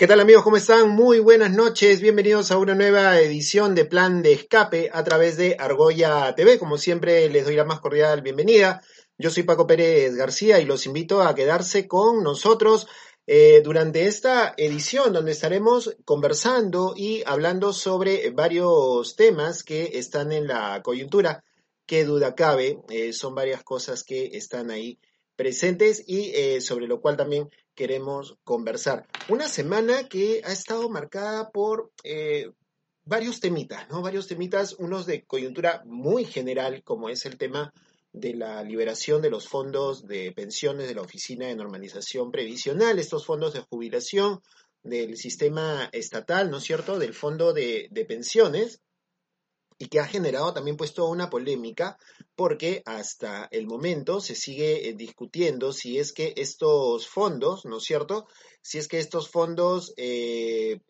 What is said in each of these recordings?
¿Qué tal amigos? ¿Cómo están? Muy buenas noches. Bienvenidos a una nueva edición de Plan de Escape a través de Argolla TV. Como siempre, les doy la más cordial bienvenida. Yo soy Paco Pérez García y los invito a quedarse con nosotros eh, durante esta edición donde estaremos conversando y hablando sobre varios temas que están en la coyuntura. Qué duda cabe, eh, son varias cosas que están ahí presentes y eh, sobre lo cual también queremos conversar. Una semana que ha estado marcada por eh, varios temitas, ¿no? Varios temitas, unos de coyuntura muy general, como es el tema de la liberación de los fondos de pensiones de la Oficina de Normalización Previsional, estos fondos de jubilación del sistema estatal, ¿no es cierto?, del fondo de, de pensiones, y que ha generado también puesto una polémica porque hasta el momento se sigue eh, discutiendo si es que estos fondos, ¿no es cierto? Si es que estos fondos eh,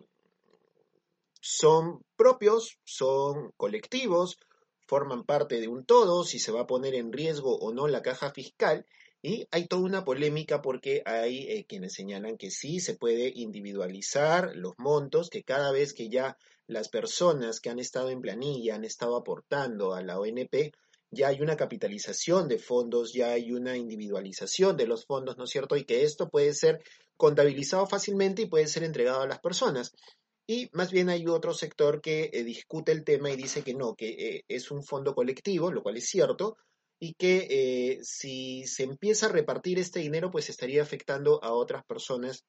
son propios, son colectivos, forman parte de un todo, si se va a poner en riesgo o no la caja fiscal. Y hay toda una polémica porque hay eh, quienes señalan que sí se puede individualizar los montos, que cada vez que ya las personas que han estado en planilla han estado aportando a la ONP, ya hay una capitalización de fondos, ya hay una individualización de los fondos, ¿no es cierto? Y que esto puede ser contabilizado fácilmente y puede ser entregado a las personas. Y más bien hay otro sector que eh, discute el tema y dice que no, que eh, es un fondo colectivo, lo cual es cierto, y que eh, si se empieza a repartir este dinero, pues estaría afectando a otras personas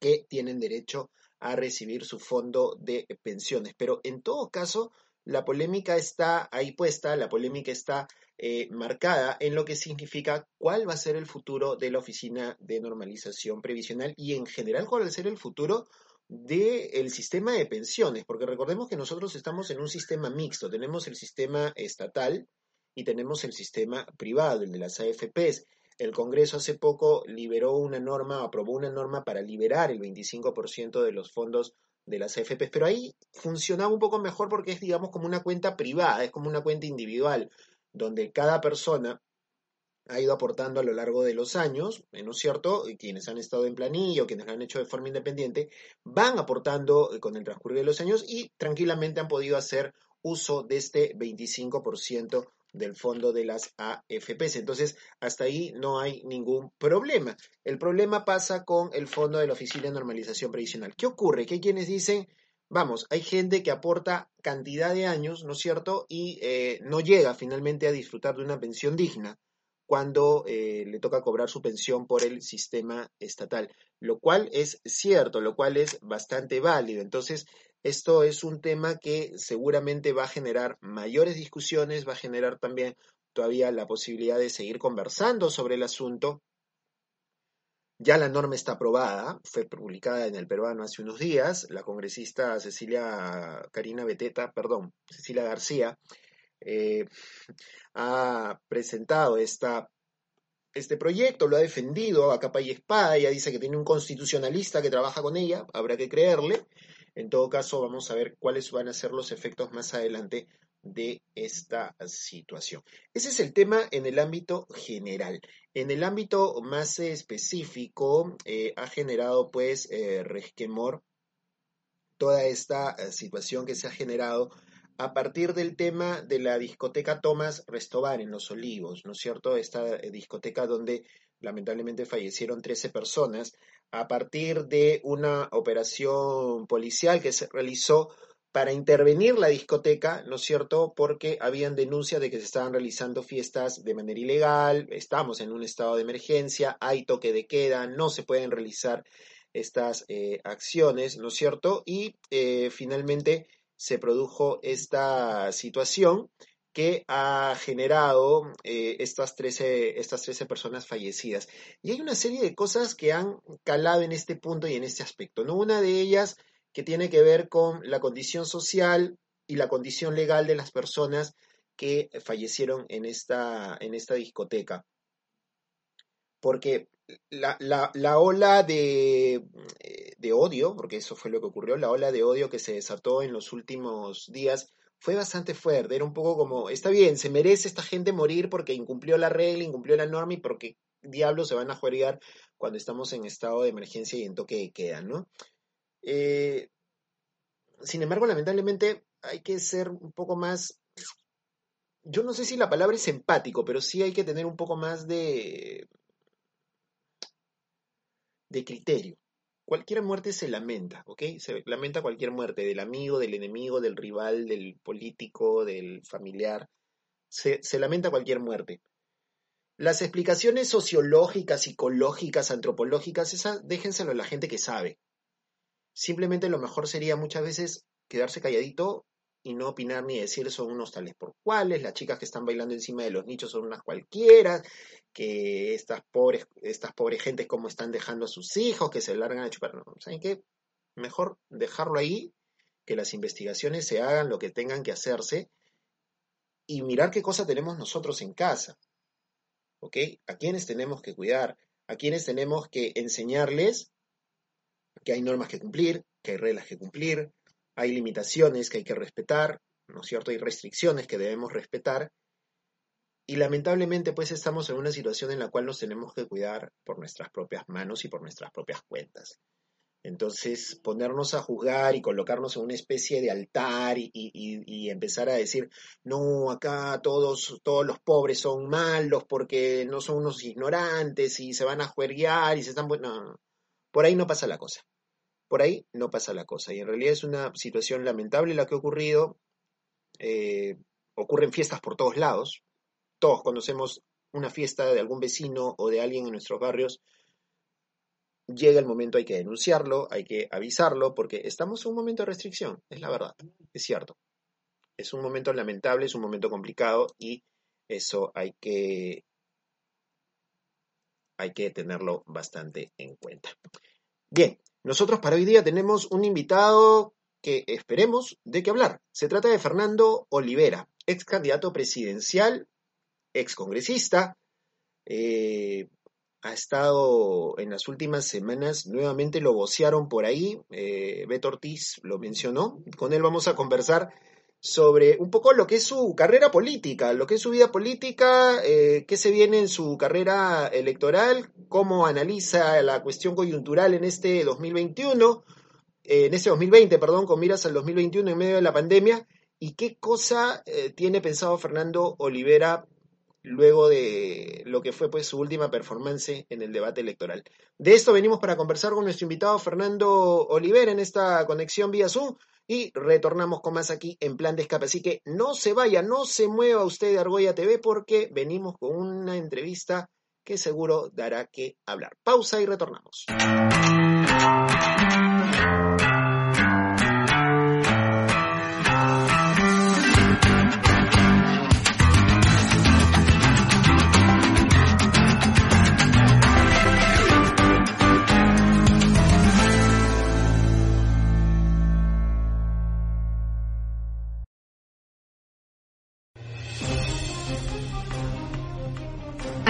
que tienen derecho a recibir su fondo de pensiones. Pero en todo caso, la polémica está ahí puesta, la polémica está eh, marcada en lo que significa cuál va a ser el futuro de la Oficina de Normalización Previsional y en general cuál va a ser el futuro del sistema de pensiones, porque recordemos que nosotros estamos en un sistema mixto, tenemos el sistema estatal y tenemos el sistema privado, el de las AFPs. El Congreso hace poco liberó una norma, aprobó una norma para liberar el 25% de los fondos de las AFPs, pero ahí funcionaba un poco mejor porque es, digamos, como una cuenta privada, es como una cuenta individual, donde cada persona ha ido aportando a lo largo de los años, ¿no es cierto? Quienes han estado en planilla o quienes lo han hecho de forma independiente, van aportando con el transcurrir de los años y tranquilamente han podido hacer uso de este 25% del fondo de las AFPs. Entonces, hasta ahí no hay ningún problema. El problema pasa con el fondo de la Oficina de Normalización Previsional. ¿Qué ocurre? Que hay quienes dicen, vamos, hay gente que aporta cantidad de años, ¿no es cierto? Y eh, no llega finalmente a disfrutar de una pensión digna cuando eh, le toca cobrar su pensión por el sistema estatal, lo cual es cierto, lo cual es bastante válido. Entonces, esto es un tema que seguramente va a generar mayores discusiones, va a generar también todavía la posibilidad de seguir conversando sobre el asunto. Ya la norma está aprobada, fue publicada en el peruano hace unos días. La congresista Cecilia Karina Beteta, perdón, Cecilia García, eh, ha presentado esta, este proyecto, lo ha defendido a capa y espada, ella dice que tiene un constitucionalista que trabaja con ella, habrá que creerle. En todo caso, vamos a ver cuáles van a ser los efectos más adelante de esta situación. Ese es el tema en el ámbito general. En el ámbito más específico, eh, ha generado pues eh, resquemor toda esta eh, situación que se ha generado a partir del tema de la discoteca Tomás Restobar en Los Olivos, ¿no es cierto? Esta discoteca donde lamentablemente fallecieron 13 personas, a partir de una operación policial que se realizó para intervenir la discoteca, ¿no es cierto? Porque habían denuncias de que se estaban realizando fiestas de manera ilegal, estamos en un estado de emergencia, hay toque de queda, no se pueden realizar estas eh, acciones, ¿no es cierto? Y eh, finalmente se produjo esta situación que ha generado eh, estas, 13, estas 13 personas fallecidas. Y hay una serie de cosas que han calado en este punto y en este aspecto. ¿no? Una de ellas que tiene que ver con la condición social y la condición legal de las personas que fallecieron en esta, en esta discoteca. Porque la, la, la ola de, eh, de odio, porque eso fue lo que ocurrió, la ola de odio que se desató en los últimos días fue bastante fuerte. Era un poco como, está bien, se merece esta gente morir porque incumplió la regla, incumplió la norma y porque diablos se van a jugar cuando estamos en estado de emergencia y en toque de queda, ¿no? Eh, sin embargo, lamentablemente hay que ser un poco más, yo no sé si la palabra es empático, pero sí hay que tener un poco más de, de criterio. Cualquier muerte se lamenta, ¿ok? Se lamenta cualquier muerte, del amigo, del enemigo, del rival, del político, del familiar. Se, lamenta cualquier muerte. Las explicaciones sociológicas, psicológicas, antropológicas, esas déjenselo a la gente que sabe. Simplemente lo mejor sería muchas veces quedarse calladito y no opinar ni decir son unos tales por cuales, las chicas que están bailando encima de los nichos son unas cualquiera, que estas pobres, estas pobres gentes como están dejando a sus hijos, que se largan a chupar. No, ¿Saben qué? Mejor dejarlo ahí, que las investigaciones se hagan lo que tengan que hacerse y mirar qué cosa tenemos nosotros en casa. ¿Ok? A quienes tenemos que cuidar, a quienes tenemos que enseñarles que hay normas que cumplir, que hay reglas que cumplir, hay limitaciones que hay que respetar, ¿no es cierto? Hay restricciones que debemos respetar. Y lamentablemente pues estamos en una situación en la cual nos tenemos que cuidar por nuestras propias manos y por nuestras propias cuentas. Entonces, ponernos a juzgar y colocarnos en una especie de altar y, empezar a decir, no, acá todos, todos los pobres son malos porque no son unos ignorantes y se van a juerguear y se están... No. por ahí no pasa la cosa. Por ahí no pasa la cosa. Y en realidad es una situación lamentable la que ha ocurrido. Eh, ocurren fiestas por todos lados. Todos conocemos una fiesta de algún vecino o de alguien en nuestros barrios. Llega el momento, hay que denunciarlo, hay que avisarlo, porque estamos en un momento de restricción, es la verdad, es cierto. Es un momento lamentable, es un momento complicado y eso hay que, hay que tenerlo bastante en cuenta. Bien, nosotros para hoy día tenemos un invitado que esperemos de qué hablar. Se trata de Fernando Olivera, ex candidato presidencial, ex congresista. eh, ha estado en las últimas semanas, nuevamente lo vocearon por ahí, eh, Beto Ortiz lo mencionó. Con él vamos a conversar sobre un poco lo que es su carrera política, lo que es su vida política, eh, qué se viene en su carrera electoral, cómo analiza la cuestión coyuntural en este 2021, eh, en este 2020, perdón, con miras al 2021 en medio de la pandemia, y qué cosa eh, tiene pensado Fernando Olivera luego de lo que fue pues su última performance en el debate electoral. De esto venimos para conversar con nuestro invitado Fernando Olivera en esta conexión vía Zoom y retornamos con más aquí en plan de escape. Así que no se vaya, no se mueva usted de Argolla TV porque venimos con una entrevista que seguro dará que hablar. Pausa y retornamos.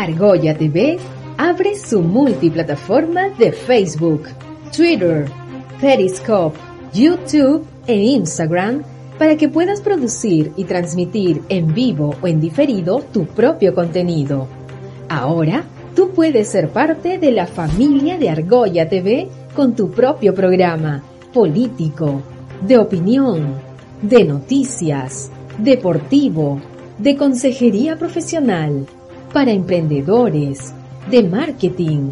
Argolla TV abre su multiplataforma de Facebook, Twitter, Periscope, YouTube e Instagram para que puedas producir y transmitir en vivo o en diferido tu propio contenido. Ahora, tú puedes ser parte de la familia de Argolla TV con tu propio programa político, de opinión, de noticias, deportivo, de consejería profesional, para emprendedores, de marketing,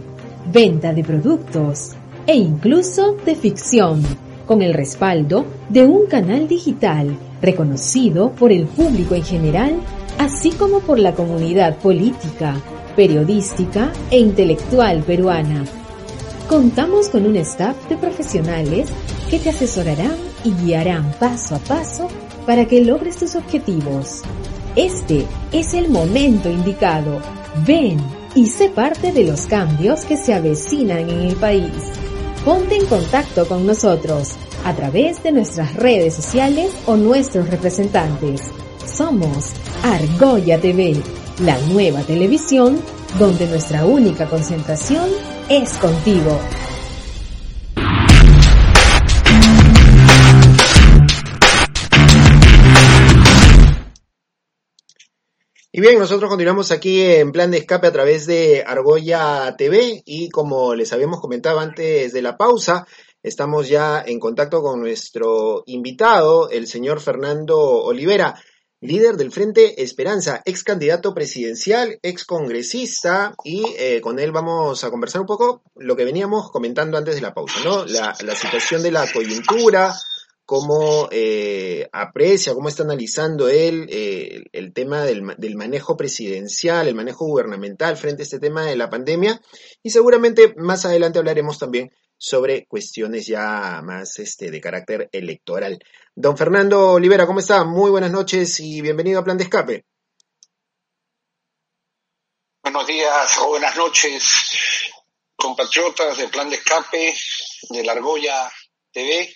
venta de productos e incluso de ficción, con el respaldo de un canal digital reconocido por el público en general, así como por la comunidad política, periodística e intelectual peruana. Contamos con un staff de profesionales que te asesorarán y guiarán paso a paso para que logres tus objetivos. Este es el momento indicado. Ven y sé parte de los cambios que se avecinan en el país. Ponte en contacto con nosotros a través de nuestras redes sociales o nuestros representantes. Somos Argolla TV, la nueva televisión donde nuestra única concentración es contigo. Y bien, nosotros continuamos aquí en plan de escape a través de Argolla TV y como les habíamos comentado antes de la pausa, estamos ya en contacto con nuestro invitado, el señor Fernando Olivera, líder del Frente Esperanza, ex candidato presidencial, ex congresista y eh, con él vamos a conversar un poco lo que veníamos comentando antes de la pausa, ¿no? La, la situación de la coyuntura, cómo eh, aprecia, cómo está analizando él eh, el tema del, ma- del manejo presidencial, el manejo gubernamental frente a este tema de la pandemia y seguramente más adelante hablaremos también sobre cuestiones ya más este, de carácter electoral. Don Fernando Olivera, ¿cómo está? Muy buenas noches y bienvenido a Plan de Escape. Buenos días o buenas noches, compatriotas de Plan de Escape de la TV.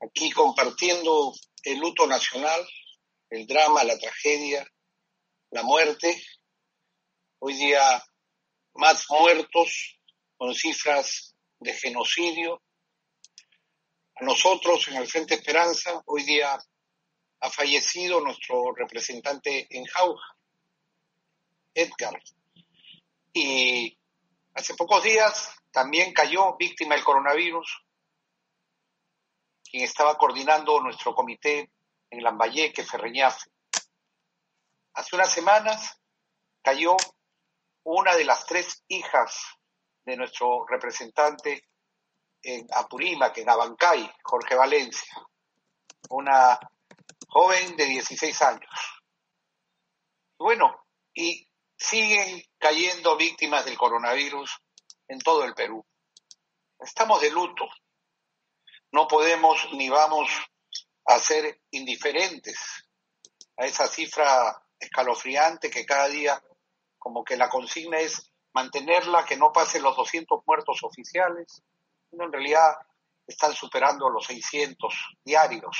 Aquí compartiendo el luto nacional, el drama, la tragedia, la muerte. Hoy día más muertos con cifras de genocidio. A nosotros en el Frente Esperanza, hoy día ha fallecido nuestro representante en Jauja, Edgar. Y hace pocos días también cayó víctima del coronavirus, quien estaba coordinando nuestro comité en Lambayeque, Ferreñafe. Hace unas semanas cayó una de las tres hijas de nuestro representante en Apurímac, en Abancay, Jorge Valencia, una joven de 16 años. Bueno, y siguen cayendo víctimas del coronavirus en todo el Perú. Estamos de luto. No podemos ni vamos a ser indiferentes a esa cifra escalofriante que cada día como que la consigna es mantenerla, que no pase los 200 muertos oficiales. No, en realidad están superando los 600 diarios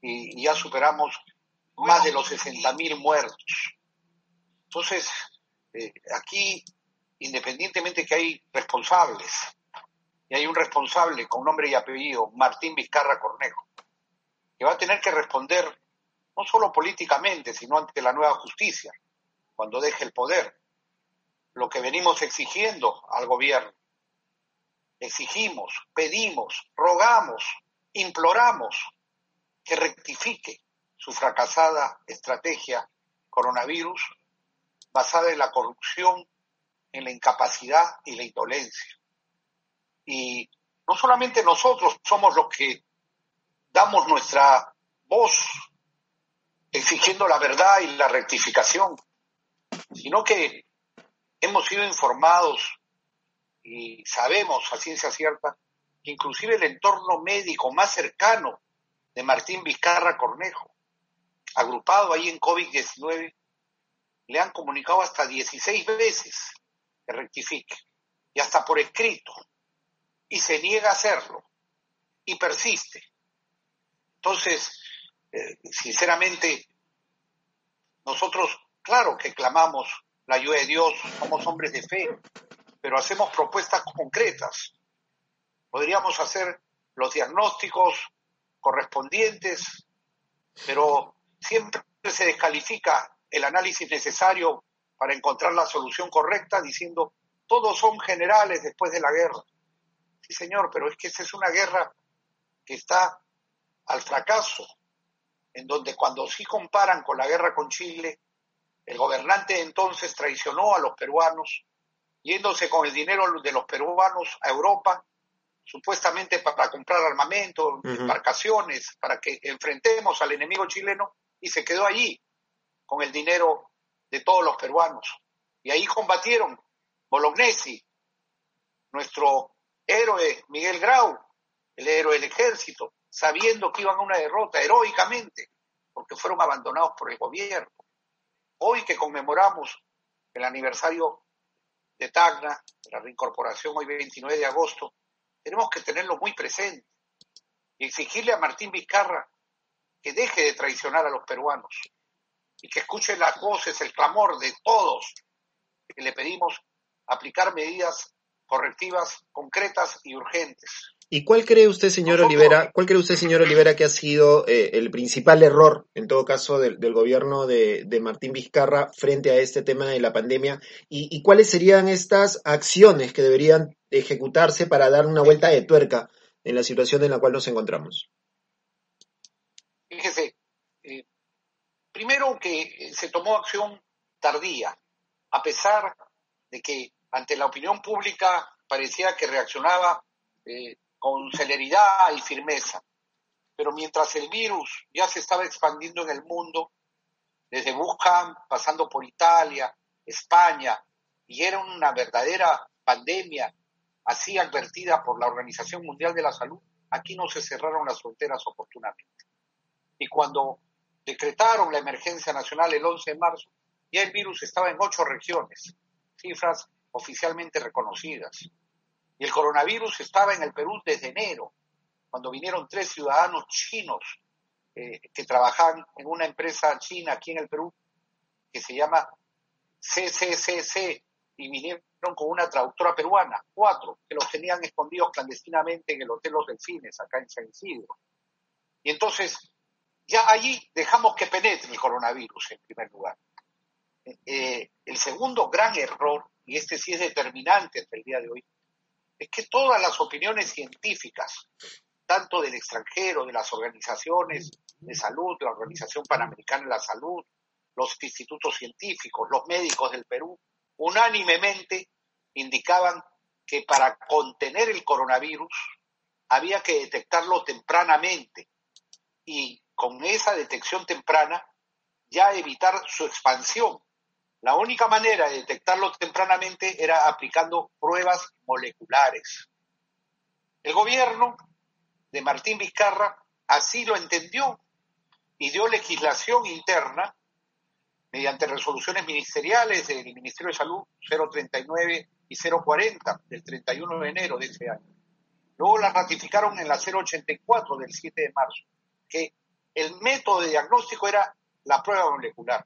y ya superamos más de los 60.000 muertos. Entonces, eh, aquí, independientemente que hay responsables, y hay un responsable con nombre y apellido, Martín Vizcarra Cornejo, que va a tener que responder no solo políticamente, sino ante la nueva justicia, cuando deje el poder. Lo que venimos exigiendo al gobierno. Exigimos, pedimos, rogamos, imploramos que rectifique su fracasada estrategia coronavirus basada en la corrupción, en la incapacidad y la indolencia. Y no solamente nosotros somos los que damos nuestra voz exigiendo la verdad y la rectificación, sino que hemos sido informados y sabemos a ciencia cierta que inclusive el entorno médico más cercano de Martín Vizcarra Cornejo, agrupado ahí en COVID-19, le han comunicado hasta 16 veces que rectifique, y hasta por escrito, y se niega a hacerlo, y persiste. Entonces, eh, sinceramente, nosotros, claro que clamamos la ayuda de Dios, somos hombres de fe, pero hacemos propuestas concretas. Podríamos hacer los diagnósticos correspondientes, pero siempre se descalifica el análisis necesario para encontrar la solución correcta diciendo todos son generales después de la guerra. Sí, señor, pero es que esa es una guerra que está al fracaso, en donde cuando sí comparan con la guerra con Chile, el gobernante entonces traicionó a los peruanos, yéndose con el dinero de los peruanos a Europa, supuestamente para comprar armamento, embarcaciones, para que enfrentemos al enemigo chileno, y se quedó allí con el dinero de todos los peruanos. Y ahí combatieron Bolognesi, nuestro héroe Miguel Grau, el héroe del ejército, sabiendo que iban a una derrota heroicamente, porque fueron abandonados por el gobierno. Hoy que conmemoramos el aniversario de Tacna, de la reincorporación hoy 29 de agosto, tenemos que tenerlo muy presente y exigirle a Martín Vizcarra que deje de traicionar a los peruanos y que escuche las voces, el clamor de todos que le pedimos aplicar medidas correctivas concretas y urgentes. ¿Y cuál cree usted, señor Nosotros- Olivera, cuál cree usted, señor Olivera, que ha sido eh, el principal error, en todo caso, del, del gobierno de, de Martín Vizcarra frente a este tema de la pandemia? ¿Y, y cuáles serían estas acciones que deberían ejecutarse para dar una vuelta de tuerca en la situación en la cual nos encontramos? Fíjese, eh, primero que se tomó acción tardía, a pesar de que ante la opinión pública parecía que reaccionaba eh, con celeridad y firmeza. Pero mientras el virus ya se estaba expandiendo en el mundo, desde Wuhan, pasando por Italia, España, y era una verdadera pandemia, así advertida por la Organización Mundial de la Salud, aquí no se cerraron las fronteras oportunamente. Y cuando decretaron la emergencia nacional el 11 de marzo, ya el virus estaba en ocho regiones, cifras oficialmente reconocidas. Y el coronavirus estaba en el Perú desde enero, cuando vinieron tres ciudadanos chinos eh, que trabajan en una empresa china aquí en el Perú, que se llama CCCC, y vinieron con una traductora peruana, cuatro, que los tenían escondidos clandestinamente en el Hotel Los Delfines, acá en San Isidro. Y entonces, ya allí dejamos que penetre el coronavirus en primer lugar. Eh, el segundo gran error, y este sí es determinante hasta el día de hoy, es que todas las opiniones científicas, tanto del extranjero, de las organizaciones de salud, la Organización Panamericana de la Salud, los institutos científicos, los médicos del Perú, unánimemente indicaban que para contener el coronavirus había que detectarlo tempranamente y con esa detección temprana ya evitar su expansión. La única manera de detectarlo tempranamente era aplicando pruebas moleculares. El gobierno de Martín Vizcarra así lo entendió y dio legislación interna mediante resoluciones ministeriales del Ministerio de Salud 039 y 040 del 31 de enero de ese año. Luego la ratificaron en la 084 del 7 de marzo, que el método de diagnóstico era la prueba molecular.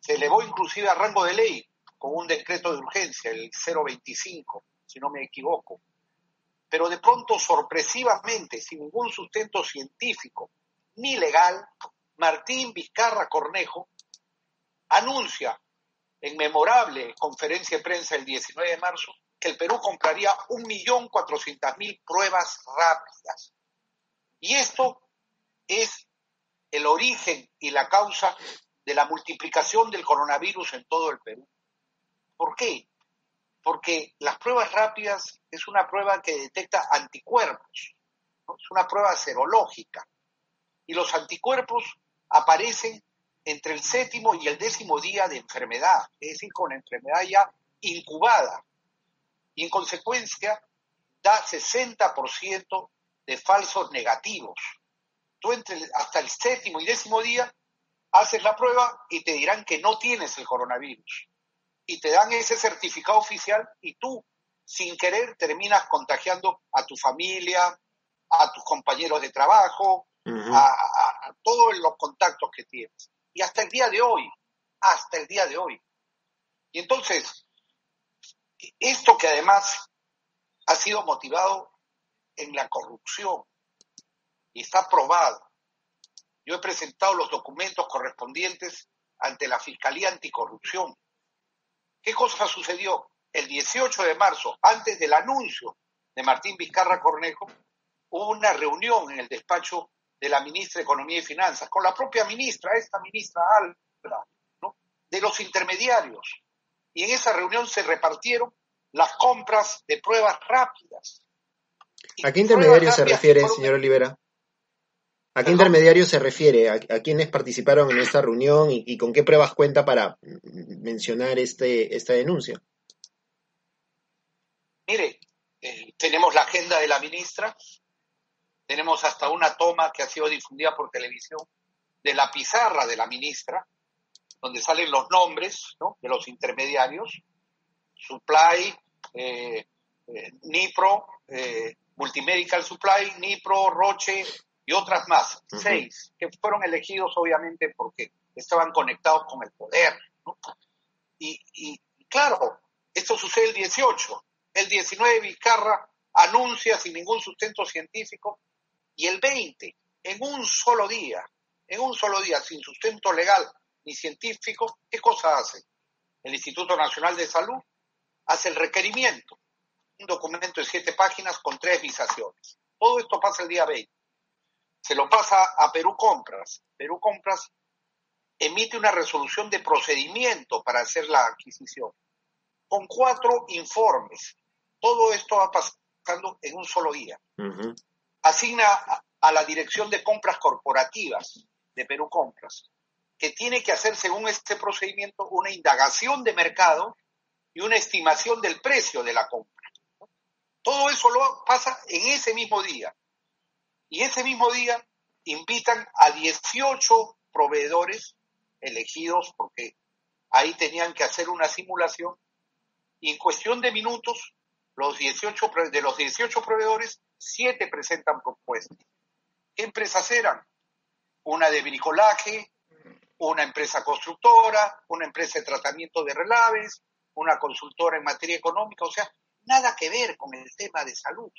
Se elevó inclusive a rango de ley con un decreto de urgencia, el 025, si no me equivoco. Pero de pronto, sorpresivamente, sin ningún sustento científico ni legal, Martín Vizcarra Cornejo anuncia en memorable conferencia de prensa el 19 de marzo que el Perú compraría 1.400.000 pruebas rápidas. Y esto es el origen y la causa de la multiplicación del coronavirus en todo el Perú. ¿Por qué? Porque las pruebas rápidas es una prueba que detecta anticuerpos, ¿no? es una prueba serológica. Y los anticuerpos aparecen entre el séptimo y el décimo día de enfermedad, es decir, con enfermedad ya incubada. Y en consecuencia da 60% de falsos negativos. Tú entre hasta el séptimo y décimo día haces la prueba y te dirán que no tienes el coronavirus. Y te dan ese certificado oficial y tú, sin querer, terminas contagiando a tu familia, a tus compañeros de trabajo, a- a todos los contactos que tienes. Y hasta el día de hoy, hasta el día de hoy. Y entonces, esto que además ha sido motivado en la corrupción y está probado. Yo he presentado los documentos correspondientes ante la Fiscalía Anticorrupción. ¿Qué cosa sucedió? El 18 de marzo, antes del anuncio de Martín Vizcarra Cornejo, hubo una reunión en el despacho de la ministra de Economía y Finanzas, con la propia ministra, esta ministra Alba, ¿no? de los intermediarios. Y en esa reunión se repartieron las compras de pruebas rápidas. ¿A qué pruebas intermediario se refiere, señor Olivera? ¿A qué Perdón. intermediario se refiere? ¿A, a quiénes participaron en esta reunión y, y con qué pruebas cuenta para mencionar este, esta denuncia? Mire, eh, tenemos la agenda de la ministra, tenemos hasta una toma que ha sido difundida por televisión de la pizarra de la ministra, donde salen los nombres ¿no? de los intermediarios, Supply, eh, eh, Nipro, Multimedical Supply, Nipro, Roche, y otras más, seis, que fueron elegidos obviamente porque estaban conectados con el poder. ¿no? Y, y, claro, esto sucede el 18. El 19 Vizcarra anuncia sin ningún sustento científico y el 20, en un solo día, en un solo día, sin sustento legal ni científico, ¿qué cosa hace? El Instituto Nacional de Salud hace el requerimiento, un documento de siete páginas con tres visaciones. Todo esto pasa el día 20. Se lo pasa a Perú Compras. Perú Compras emite una resolución de procedimiento para hacer la adquisición, con cuatro informes. Todo esto va pasando en un solo día. Asigna a, a la Dirección de Compras Corporativas de Perú Compras, que tiene que hacer, según este procedimiento, una indagación de mercado y una estimación del precio de la compra. Todo eso lo pasa en ese mismo día. Y ese mismo día invitan a 18 proveedores elegidos porque ahí tenían que hacer una simulación y en cuestión de minutos los 18 pro- de los 18 proveedores, 7 presentan propuestas. ¿Qué empresas eran? Una de bricolaje, una empresa constructora, una empresa de tratamiento de relaves, una consultora en materia económica, o sea, nada que ver con el tema de salud.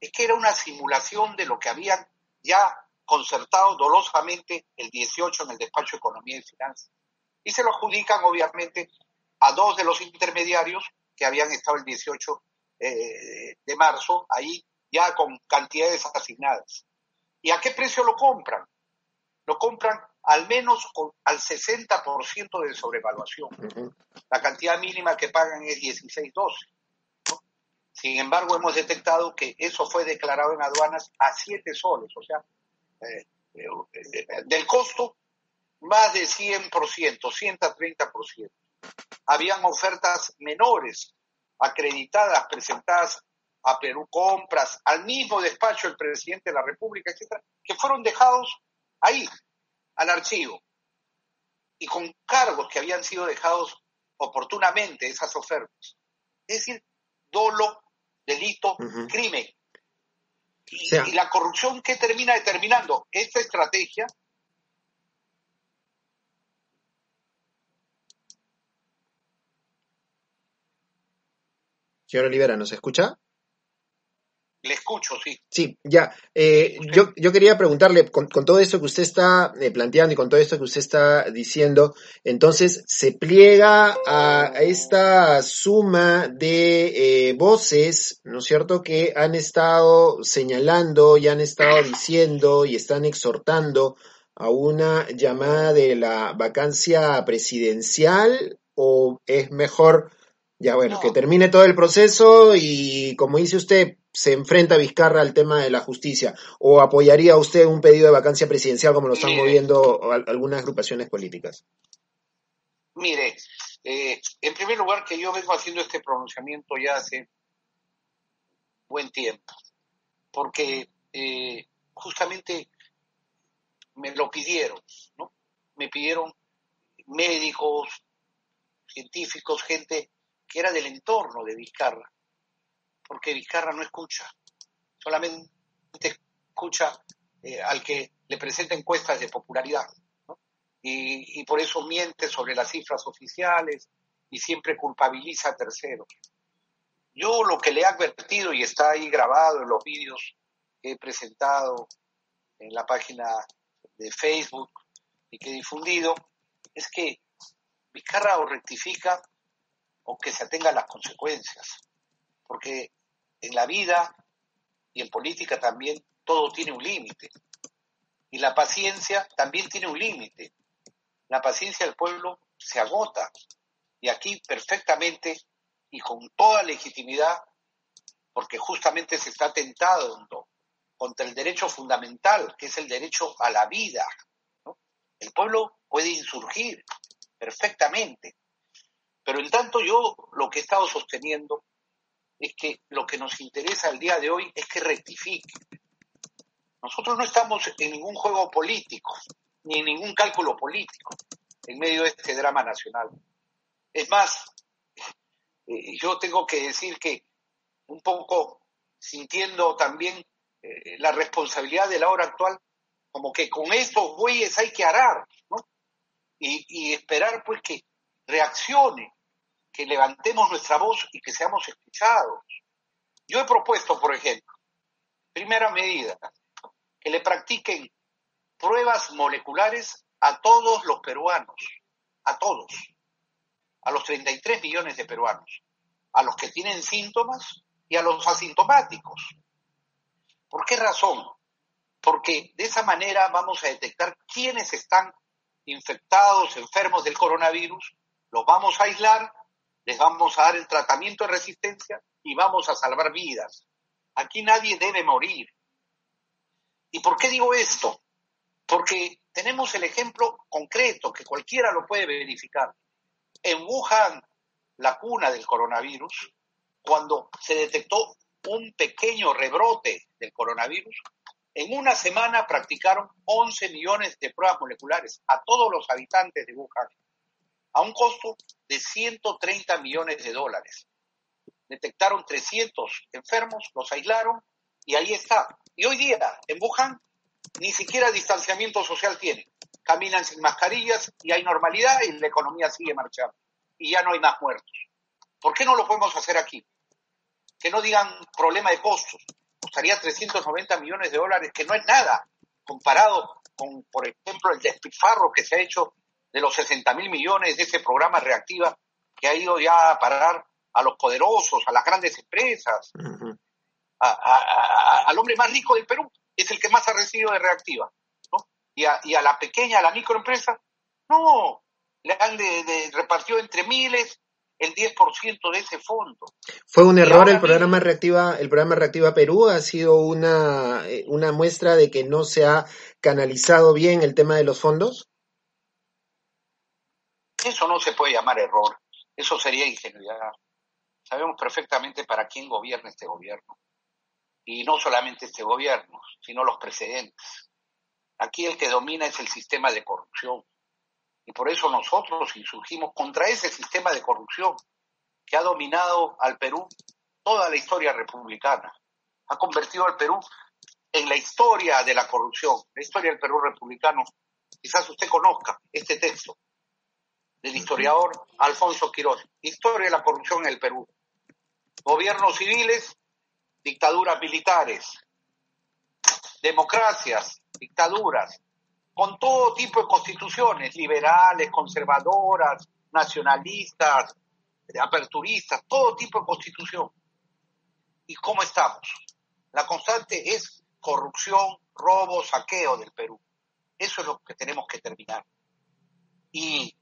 Es que era una simulación de lo que habían ya concertado dolosamente el 18 en el despacho de Economía y Finanzas. Y se lo adjudican, obviamente, a dos de los intermediarios que habían estado el 18 eh, de marzo ahí ya con cantidades asignadas. ¿Y a qué precio lo compran? Lo compran al menos con, al 60% de sobrevaluación. La cantidad mínima que pagan es 16.12. Sin embargo, hemos detectado que eso fue declarado en aduanas a 7 soles, o sea, eh, eh, eh, del costo más de 100%, 130%. Habían ofertas menores, acreditadas, presentadas a Perú Compras, al mismo despacho del presidente de la República, etcétera, que fueron dejados ahí, al archivo, y con cargos que habían sido dejados oportunamente esas ofertas. Es decir, dolo, delito, crimen. Y la corrupción que termina determinando esta estrategia Señor Olivera, ¿nos escucha? Le escucho, sí. Sí, ya. Eh, yo, yo quería preguntarle, con, con todo esto que usted está eh, planteando y con todo esto que usted está diciendo, entonces, ¿se pliega a esta suma de eh, voces, ¿no es cierto?, que han estado señalando y han estado diciendo y están exhortando a una llamada de la vacancia presidencial o es mejor, ya bueno, No. que termine todo el proceso y como dice usted, se enfrenta Vizcarra al tema de la justicia o apoyaría usted un pedido de vacancia presidencial como lo están Mire. moviendo al- algunas agrupaciones políticas? Mire, eh, en primer lugar que yo vengo haciendo este pronunciamiento ya hace buen tiempo, porque eh, justamente me lo pidieron, ¿no? Me pidieron médicos, científicos, gente que era del entorno de Vizcarra, porque Vizcarra no escucha, solamente escucha eh, al que le presenta encuestas de popularidad y, por eso miente sobre las cifras oficiales y siempre culpabiliza a terceros. Yo lo que le he advertido y está ahí grabado en los vídeos que he presentado en la página de Facebook y que he difundido es que Vizcarra o rectifica o que se atenga a las consecuencias, porque en la vida y en política también todo tiene un límite y la paciencia también tiene un límite la paciencia del pueblo se agota. Y aquí perfectamente y con toda legitimidad, porque justamente se está atentando contra el derecho fundamental, que es el derecho a la vida. El pueblo puede insurgir perfectamente. Pero en tanto yo lo que he estado sosteniendo es que lo que nos interesa el día de hoy es que rectifique. Nosotros no estamos en ningún juego político, ni en ningún cálculo político en medio de este drama nacional. Es más, eh, yo tengo que decir que un poco sintiendo también eh, la responsabilidad de la hora actual, como que con estos bueyes hay que arar, ¿no? Y esperar pues que reaccione, que levantemos nuestra voz y que seamos escuchados. Yo he propuesto, por ejemplo, primera medida, que le practiquen pruebas moleculares a todos los peruanos, a todos, a los 33 millones de peruanos, a los que tienen síntomas y a los asintomáticos. ¿Por qué razón? Porque de esa manera vamos a detectar quiénes están infectados, enfermos del coronavirus, los vamos a aislar, les vamos a dar el tratamiento de resistencia y vamos a salvar vidas. Aquí nadie debe morir. ¿Y por qué digo esto? Porque tenemos el ejemplo concreto que cualquiera lo puede verificar. En Wuhan, la cuna del coronavirus, cuando se detectó un pequeño rebrote del coronavirus, en una semana practicaron 11 millones de pruebas moleculares a todos los habitantes de Wuhan, a un costo de 130 millones de dólares. Detectaron 300 enfermos, los aislaron y ahí está. Y hoy día, en Wuhan, ni siquiera distanciamiento social tienen. Caminan sin mascarillas y hay normalidad y la economía sigue marchando. Y ya no hay más muertos. ¿Por qué no lo podemos hacer aquí? Que no digan problema de costos. Costaría 390 millones de dólares, que no es nada comparado con, por ejemplo, el despilfarro que se ha hecho de los 60 mil millones de ese programa reactiva que ha ido ya a parar a los poderosos, a las grandes empresas, a- a- a- al hombre más rico del Perú, es el que más ha recibido de reactiva, ¿no? Y a, y a la pequeña, a la microempresa, no, le han de, de- repartido entre miles el 10% de ese fondo. Fue un Y error el programa mismo- Reactiva, el programa Reactiva Perú ha sido una, eh, una muestra de que no se ha canalizado bien el tema de los fondos. Eso no se puede llamar error, eso sería ingenuidad. Sabemos perfectamente para quién gobierna este gobierno. Y no solamente este gobierno, sino los precedentes. Aquí el que domina es el sistema de corrupción. Y por eso nosotros insurgimos contra ese sistema de corrupción que ha dominado al Perú toda la historia republicana. Ha convertido al Perú en la historia de la corrupción, la historia del Perú republicano. Quizás usted conozca este texto del historiador Alfonso Quirós. Historia de la corrupción en el Perú. Gobiernos civiles, dictaduras militares, democracias, dictaduras, con todo tipo de constituciones, liberales, conservadoras, nacionalistas, aperturistas, todo tipo de constitución. ¿Y cómo estamos? La constante es corrupción, robo, saqueo del Perú. Eso es lo que tenemos que terminar. Y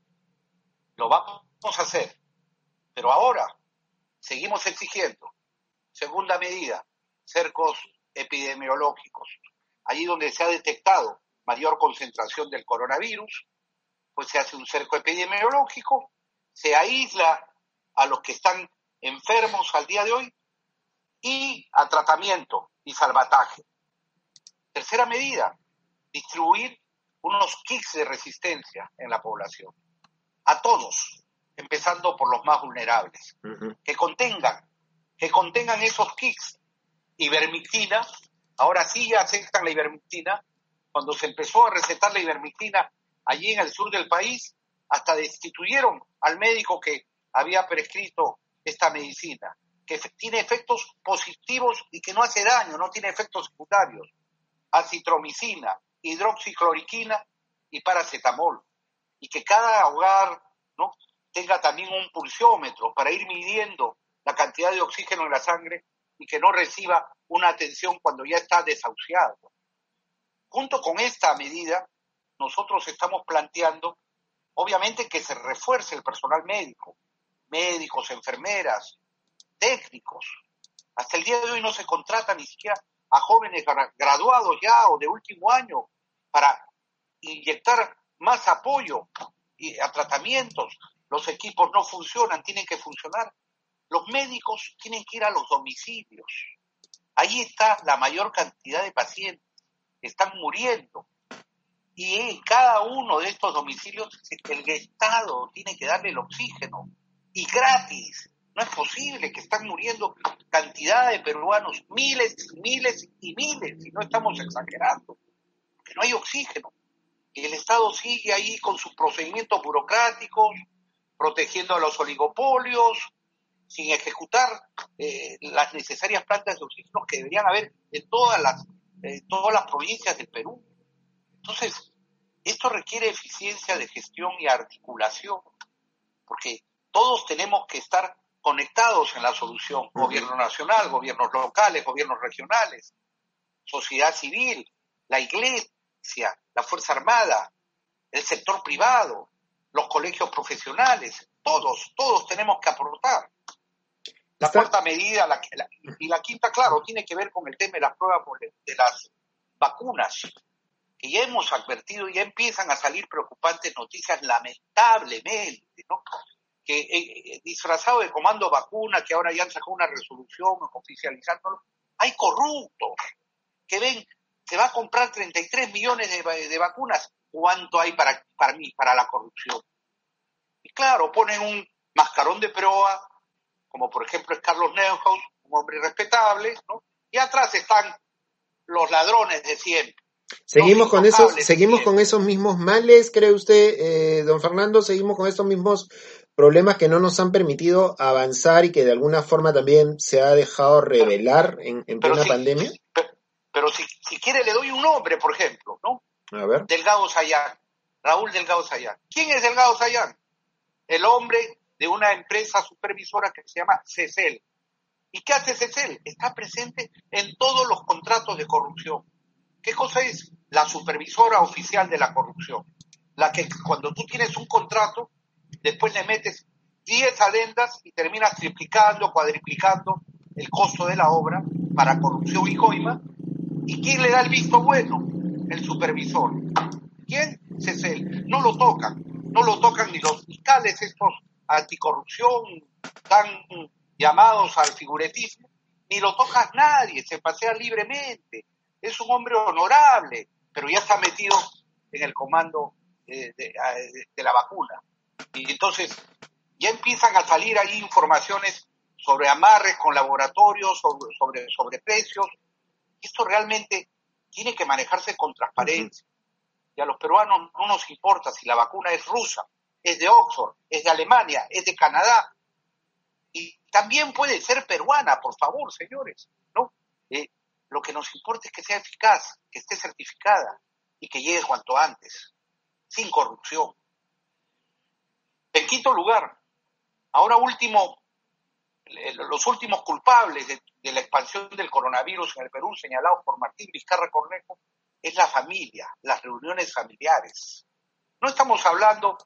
lo vamos a hacer. Pero ahora seguimos exigiendo. Segunda medida, cercos epidemiológicos. Allí donde se ha detectado mayor concentración del coronavirus, pues se hace un cerco epidemiológico, se aísla a los que están enfermos al día de hoy y a tratamiento y salvataje. Tercera medida, distribuir unos kits de resistencia en la población. A todos, empezando por los más vulnerables. Que contengan, que contengan esos kits. Ivermectina, ahora sí ya aceptan la ivermectina. Cuando se empezó a recetar la ivermectina allí en el sur del país, hasta destituyeron al médico que había prescrito esta medicina, que tiene efectos positivos y que no hace daño, no tiene efectos secundarios. Acitromicina, hidroxicloroquina y paracetamol. Y que cada hogar ¿no? tenga también un pulsiómetro para ir midiendo la cantidad de oxígeno en la sangre y que no reciba una atención cuando ya está desahuciado. Junto con esta medida, nosotros estamos planteando, obviamente, que se refuerce el personal médico, médicos, enfermeras, técnicos. Hasta el día de hoy no se contrata ni siquiera a jóvenes gra- graduados ya o de último año para inyectar más apoyo y a tratamientos. Los equipos no funcionan, tienen que funcionar. Los médicos tienen que ir a los domicilios. Ahí está la mayor cantidad de pacientes que están muriendo. Y en cada uno de estos domicilios el Estado tiene que darle el oxígeno. Y gratis. No es posible que están muriendo cantidad de peruanos, miles, miles y miles, y no estamos exagerando, que no hay oxígeno. Y el Estado sigue ahí con sus procedimientos burocráticos, protegiendo a los oligopolios, sin ejecutar eh, las necesarias plantas de oxígeno que deberían haber en todas las, eh, todas las provincias del Perú. Entonces, esto requiere eficiencia de gestión y articulación, porque todos tenemos que estar conectados en la solución, gobierno nacional, gobiernos locales, gobiernos regionales, sociedad civil, la iglesia, la Fuerza Armada, el sector privado, los colegios profesionales, todos, todos tenemos que aportar. La Está- cuarta medida la- la- y la quinta, claro, tiene que ver con el tema de las pruebas de las vacunas, que ya hemos advertido, ya empiezan a salir preocupantes noticias, lamentablemente, ¿no? Que eh, eh, disfrazado de comando vacuna, que ahora ya han sacado una resolución oficializándolo, hay corruptos que ven, se va a comprar 33 millones de, de vacunas, ¿cuánto hay para, para mí, para la corrupción? Y claro, ponen un mascarón de proa, como por ejemplo es Carlos Neuhaus, un hombre respetable, ¿no? Y atrás están los ladrones de siempre. Seguimos con esos, seguimos con esos mismos males, ¿cree usted, eh, don Fernando? Seguimos con estos mismos problemas que no nos han permitido avanzar y que de alguna forma también se ha dejado revelar en, en plena si- pandemia. Pero, pero si, si quiere le doy un nombre, por ejemplo, ¿no? A ver. Delgado Sayán, Raúl Delgado Sayán. ¿Quién es Delgado Sayán? El hombre de una empresa supervisora que se llama CECEL. ¿Y qué hace CECEL? Está presente en todos los contratos de corrupción. ¿Qué cosa es? La supervisora oficial de la corrupción. La que cuando tú tienes un contrato, después le metes 10 adendas y terminas triplicando, cuadriplicando el costo de la obra para corrupción y coima. ¿Y quién le da el visto bueno? El supervisor. ¿Quién? CECEL. No lo tocan. No lo tocan ni los fiscales estos anticorrupción tan llamados al figuretismo, ni lo toca nadie, se pasea libremente. Es un hombre honorable, pero ya está metido en el comando de, la vacuna. Y entonces ya empiezan a salir ahí informaciones sobre amarres con laboratorios, sobre, sobre precios. Esto realmente tiene que manejarse con transparencia. Y a los peruanos no nos importa si la vacuna es rusa, es de Oxford, es de Alemania, es de Canadá. Y también puede ser peruana, por favor, señores. ¿no? Eh, lo que nos importa es que sea eficaz, que esté certificada y que llegue cuanto antes, sin corrupción. En quinto lugar, ahora último, eh, los últimos culpables de, de la expansión del coronavirus en el Perú, señalados por Martín Vizcarra Cornejo, es la familia, las reuniones familiares. No estamos hablando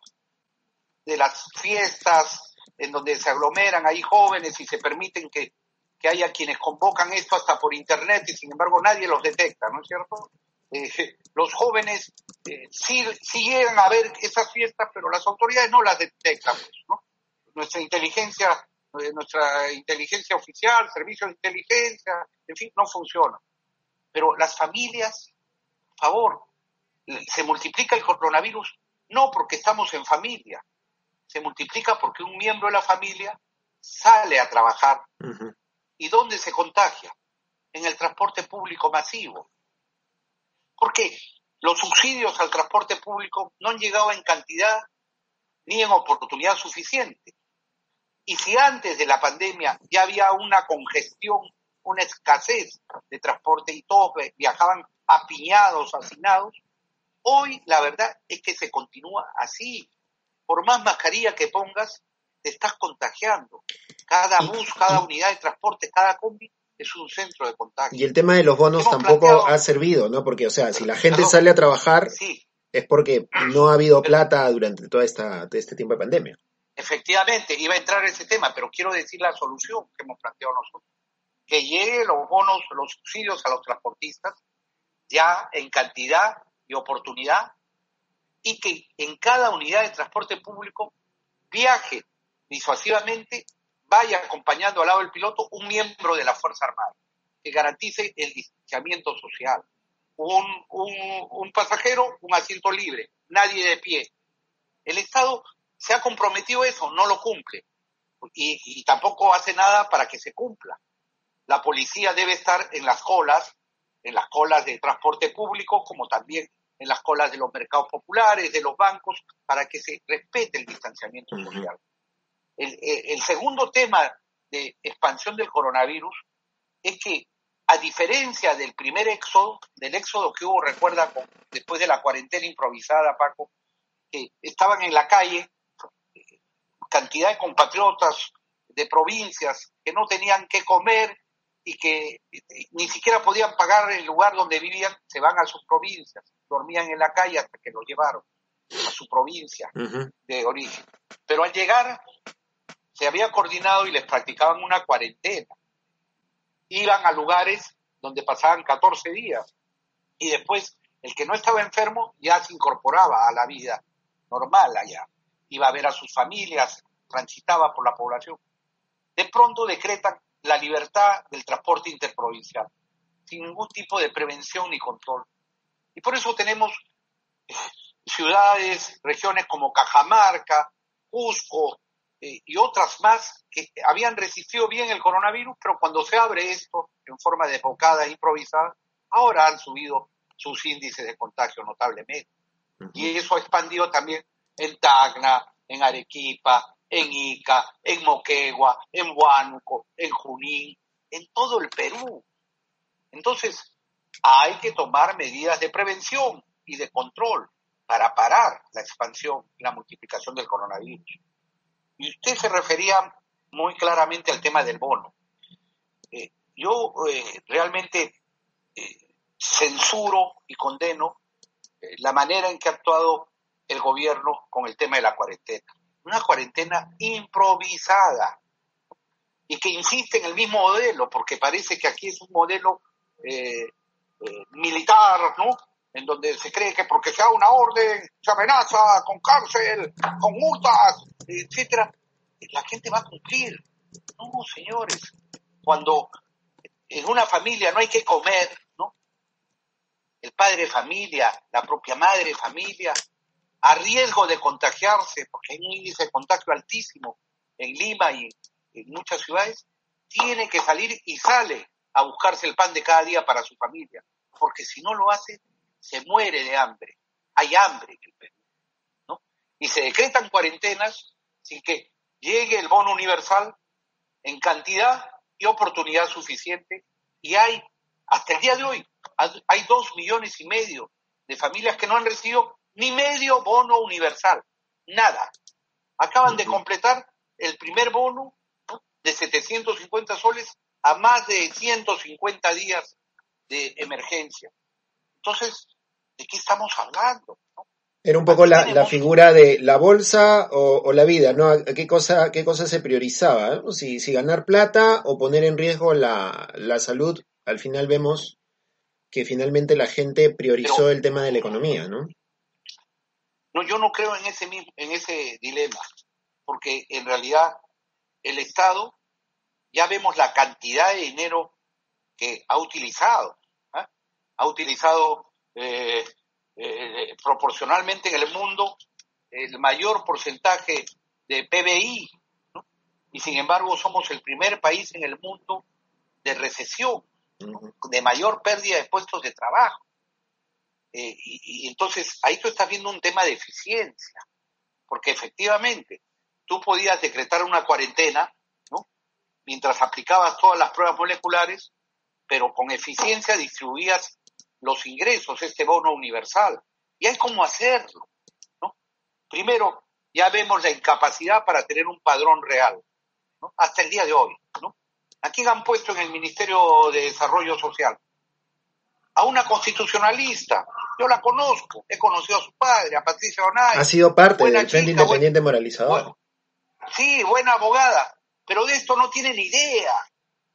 de las fiestas en donde se aglomeran ahí jóvenes y se permiten que, que haya quienes convocan esto hasta por internet y sin embargo nadie los detecta, ¿no es cierto? Eh, los jóvenes eh, sí, llegan a ver esas fiestas, pero las autoridades no las detectan, pues. Nuestra inteligencia, nuestra inteligencia oficial, servicio de inteligencia, en fin, no funciona. Pero las familias, por favor, se multiplica el coronavirus no porque estamos en familia, se multiplica porque un miembro de la familia sale a trabajar. ¿Y dónde se contagia? En el transporte público masivo. Porque los subsidios al transporte público no han llegado en cantidad ni en oportunidad suficiente. Y si antes de la pandemia ya había una congestión, una escasez de transporte y todos vi- viajaban apiñados, hacinados, hoy la verdad es que se continúa así. Por más mascarilla que pongas, te estás contagiando. Cada bus, cada unidad de transporte, cada combi es un centro de contagio. Y el tema de los bonos Hemos tampoco planteado- ha servido, ¿no? Porque, o sea, si la gente Perdón. sale a trabajar Sí, es porque no ha habido plata durante toda esta, todo este tiempo de pandemia. Efectivamente, iba a entrar ese tema, pero quiero decir la solución que hemos planteado nosotros. Que lleguen los bonos, los subsidios a los transportistas, ya en cantidad y oportunidad, y que en cada unidad de transporte público viaje disuasivamente, vaya acompañando al lado del piloto un miembro de la Fuerza Armada, que garantice el distanciamiento social. Un, un, un pasajero, un asiento libre, nadie de pie. El Estado se ha comprometido eso, no lo cumple. y, y tampoco hace nada para que se cumpla. La policía debe estar en las colas, en las colas de transporte público, como también en las colas de los mercados populares, de los bancos, para que se respete el distanciamiento social. El, el- segundo tema de expansión del coronavirus es que, a diferencia del primer éxodo, del éxodo que hubo, recuerda, con- después de la cuarentena improvisada, Paco, que estaban en la calle eh, cantidad de compatriotas de provincias que no tenían que comer y que eh, ni siquiera podían pagar el lugar donde vivían, se van a sus provincias, dormían en la calle hasta que los llevaron a su provincia de origen. Pero al llegar se había coordinado y les practicaban una cuarentena. Iban a lugares donde pasaban 14 días y después el que no estaba enfermo ya se incorporaba a la vida normal allá. Iba a ver a sus familias, transitaba por la población. De pronto decretan la libertad del transporte interprovincial, sin ningún tipo de prevención ni control. Y por eso tenemos eh, ciudades, regiones como Cajamarca, Cusco eh, y otras más que habían resistido bien el coronavirus, pero cuando se abre esto en forma de bocada improvisada, ahora han subido sus índices de contagio notablemente. Y eso ha expandido también en Tacna, en Arequipa, en Ica, en Moquegua, en Huánuco, en Junín, en todo el Perú. Entonces, hay que tomar medidas de prevención y de control para parar la expansión y la multiplicación del coronavirus. Y usted se refería muy claramente al tema del bono. Eh, yo eh, realmente eh, censuro y condeno la manera en que ha actuado el gobierno con el tema de la cuarentena. Una cuarentena improvisada y que insiste en el mismo modelo, porque parece que aquí es un modelo eh, eh, militar, ¿no? En donde se cree que porque se da una orden, se amenaza con cárcel, con multas, etcétera, la gente va a cumplir. No, señores, cuando en una familia no hay que comer, ¿no? El padre de familia, la propia madre de familia, a riesgo de contagiarse, porque hay un índice de contagio altísimo en Lima y en muchas ciudades, tiene que salir y sale a buscarse el pan de cada día para su familia, porque si no lo hace, se muere de hambre. Hay hambre en el Perú. Y se decretan cuarentenas sin que llegue el bono universal en cantidad y oportunidad suficiente, y hay, hasta el día de hoy, hay dos millones y medio de familias que no han recibido ni medio bono universal, nada. Acaban de completar el primer bono ¿no? de 750 soles a más de 150 días de emergencia. Entonces, ¿de qué estamos hablando? no? Era un poco la, la figura de la bolsa o, o la vida, ¿no? ¿A ¿Qué cosa, qué cosa se priorizaba? ¿no? Si, si ganar plata o poner en riesgo la, la salud, al final vemos que finalmente la gente priorizó Pero- el tema de la economía, ¿no? No, yo no creo en ese mismo, en ese dilema, porque en realidad el Estado ya vemos la cantidad de dinero que ha utilizado, ¿ah? ha utilizado eh, eh, proporcionalmente en el mundo el mayor porcentaje de PBI, ¿no? y sin embargo somos el primer país en el mundo de recesión, de mayor pérdida de puestos de trabajo. Eh, y, entonces ahí tú estás viendo un tema de eficiencia, porque efectivamente tú podías decretar una cuarentena, ¿no? Mientras aplicabas todas las pruebas moleculares, pero con eficiencia distribuías los ingresos, este bono universal. Y hay cómo hacerlo, ¿no? Primero, ya vemos la incapacidad para tener un padrón real. Hasta el día de hoy, ¿no? ¿A quién han puesto en el Ministerio de Desarrollo Social? A una constitucionalista. Yo la conozco, he conocido a su padre, a Patricia Onay. Ha sido parte del Frente Independiente Moralizador. Bueno, sí, buena abogada, pero de esto no tiene ni idea.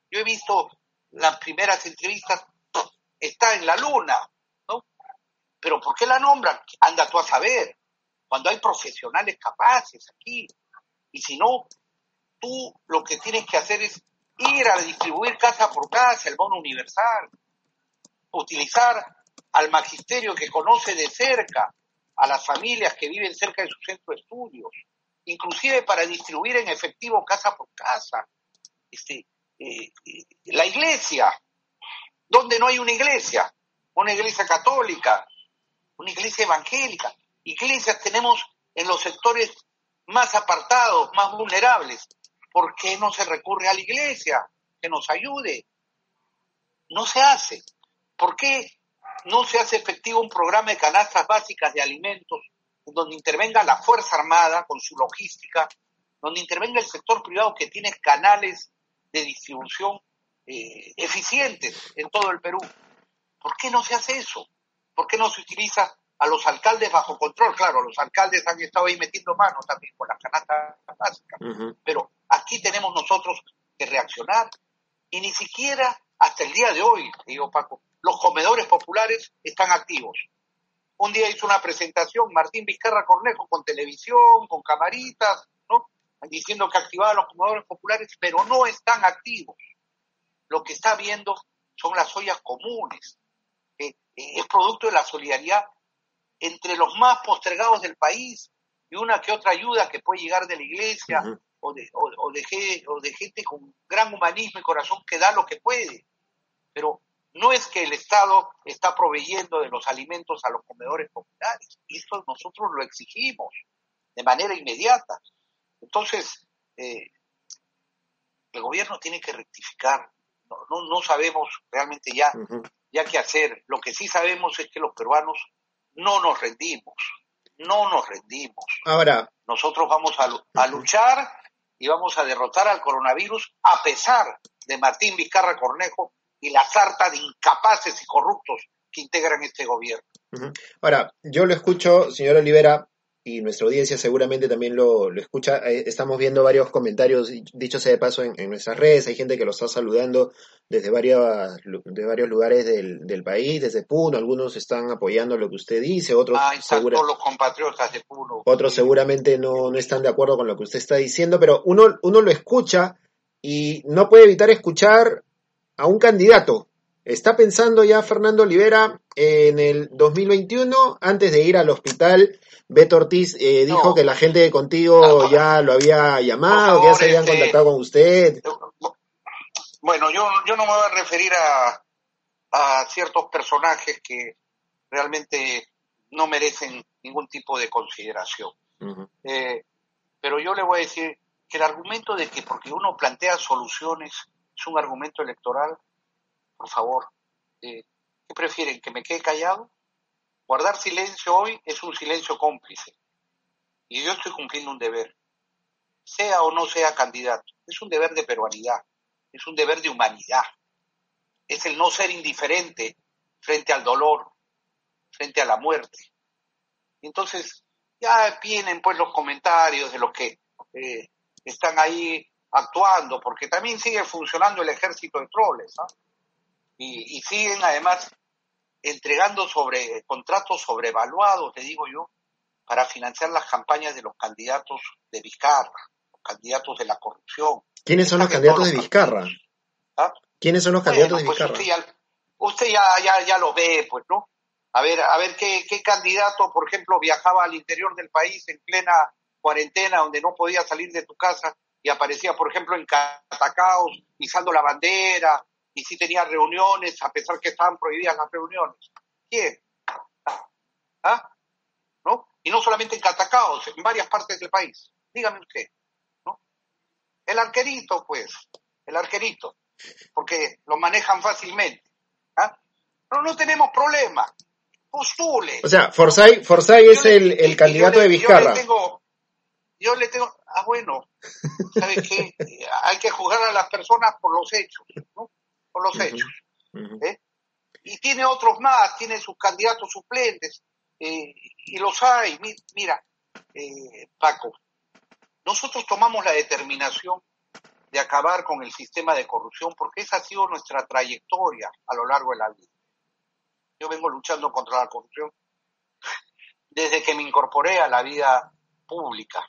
Yo he visto las primeras entrevistas, está en la luna, ¿no? Pero ¿por qué la nombran? Anda tú a saber, cuando hay profesionales capaces aquí. Y si no, tú lo que tienes que hacer es ir a distribuir casa por casa el bono universal, utilizar al magisterio que conoce de cerca a las familias que viven cerca de su centro de estudios, inclusive para distribuir en efectivo casa por casa. Este, eh, eh, la iglesia, donde no hay una iglesia, una iglesia católica, una iglesia evangélica. Iglesias tenemos en los sectores más apartados, más vulnerables. ¿Por qué no se recurre a la iglesia que nos ayude? No se hace. ¿Por qué no se hace efectivo un programa de canastas básicas de alimentos donde intervenga la Fuerza Armada con su logística, donde intervenga el sector privado que tiene canales de distribución eh, eficientes en todo el Perú? ¿Por qué no se hace eso? ¿Por qué no se utiliza a los alcaldes bajo control? Claro, los alcaldes han estado ahí metiendo manos también con las canastas básicas, pero aquí tenemos nosotros que reaccionar y ni siquiera hasta el día de hoy, digo Paco, los comedores populares están activos. Un día hizo una presentación Martín Vizcarra Cornejo con televisión, con camaritas, ¿no? Diciendo que activaba los comedores populares, pero no están activos. Lo que está viendo son las ollas comunes. Eh, eh, es producto de la solidaridad entre los más postergados del país y una que otra ayuda que puede llegar de la iglesia o, de, o, de, o de gente con gran humanismo y corazón que da lo que puede. Pero no es que el Estado está proveyendo de los alimentos a los comedores populares, esto nosotros lo exigimos de manera inmediata. Entonces, eh, el gobierno tiene que rectificar. No, no, no sabemos realmente ya, ya qué hacer. Lo que sí sabemos es que los peruanos no nos rendimos, no nos rendimos. Ahora, nosotros vamos a, a luchar y vamos a derrotar al coronavirus a pesar de Martín Vizcarra Cornejo y la sarta de incapaces y corruptos que integran este gobierno. Ahora, yo lo escucho, señor Olivera, y nuestra audiencia seguramente también lo, lo escucha. Eh, estamos viendo varios comentarios, dicho sea de paso, en, en, nuestras redes. Hay gente que lo está saludando desde, varias, de varios lugares del, del, país, desde Puno. Algunos están apoyando lo que usted dice, otros, ah, segura, los compatriotas de Puno. otros seguramente no, no están de acuerdo con lo que usted está diciendo, pero uno, uno lo escucha y no puede evitar escuchar a un candidato. ¿Está pensando ya Fernando Olivera en el 2021, antes de ir al hospital? Beto Ortiz eh, dijo no. que la gente de contigo no, ya lo había llamado, favor, que ya se habían este, contactado con usted. Bueno, yo, yo no me voy a referir a, a ciertos personajes que realmente no merecen ningún tipo de consideración. Uh -huh. eh, pero yo le voy a decir que el argumento de que porque uno plantea soluciones es un argumento electoral, por favor, eh, ¿qué prefieren? ¿Que me quede callado? Guardar silencio hoy es un silencio cómplice. Y yo estoy cumpliendo un deber. Sea o no sea candidato. Es un deber de peruanidad. Es un deber de humanidad. Es el no ser indiferente frente al dolor, frente a la muerte. Entonces, ya vienen pues los comentarios de los que eh, están ahí actuando, porque también sigue funcionando el ejército de troles, ¿no? y, y, siguen además entregando sobre contratos sobrevaluados, te digo yo, para financiar las campañas de los candidatos de Vizcarra, los candidatos de la corrupción. ¿Quiénes son los candidatos de Vizcarra? ¿Ah? ¿Quiénes son los candidatos bueno, pues de Vizcarra? Usted, ya, usted ya, ya, ya, lo ve, pues, ¿no? A ver, a ver qué, qué candidato, por ejemplo, viajaba al interior del país en plena cuarentena, donde no podía salir de tu casa y aparecía, por ejemplo, en Catacaos, pisando la bandera, y sí tenía reuniones, a pesar que estaban prohibidas las reuniones. ¿Quién? ¿Ah? ¿No? Y no solamente en Catacaos, en varias partes del país. Dígame usted. ¿no? El arquerito, pues, el arquerito, porque lo manejan fácilmente. ¿ah? Pero no tenemos problema. Postule. O sea, Forsyth, Forsyth es el, el candidato le, de Vizcarra. Yo le tengo, yo le tengo, ah, bueno, ¿sabes qué? Hay que juzgar a las personas por los hechos, ¿no? Por los uh -huh. hechos. Uh -huh. ¿eh? Y tiene otros más, tiene sus candidatos suplentes, eh, y los hay. Mira, eh, Paco, nosotros tomamos la determinación de acabar con el sistema de corrupción porque esa ha sido nuestra trayectoria a lo largo de la vida. Yo vengo luchando contra la corrupción desde que me incorporé a la vida pública,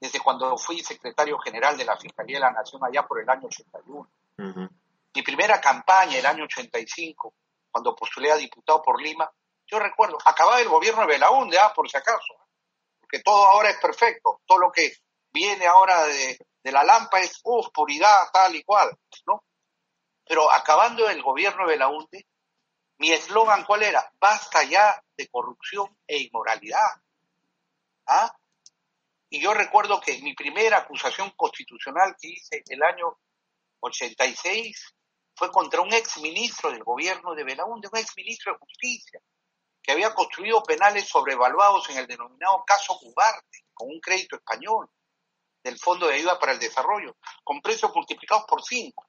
desde cuando fui secretario general de la Fiscalía de la Nación allá por el año 81. Uh -huh. Mi primera campaña, el año 85, cuando postulé a diputado por Lima, yo recuerdo, acababa el gobierno de Belaúnde, ah, por si acaso, porque todo ahora es perfecto, todo lo que viene ahora de, de la Lampa es oscuridad tal y cual, ¿no? Pero acabando el gobierno de Belaunde, mi eslogan cuál era? Basta ya de corrupción e inmoralidad. ¿Ah? Y yo recuerdo que mi primera acusación constitucional que hice el año 86 fue contra un ex ministro del gobierno de Belaunde, un ex ministro de justicia, que había construido penales sobrevaluados en el denominado caso Cubarte, con un crédito español del Fondo de Ayuda para el Desarrollo, con precios multiplicados por cinco.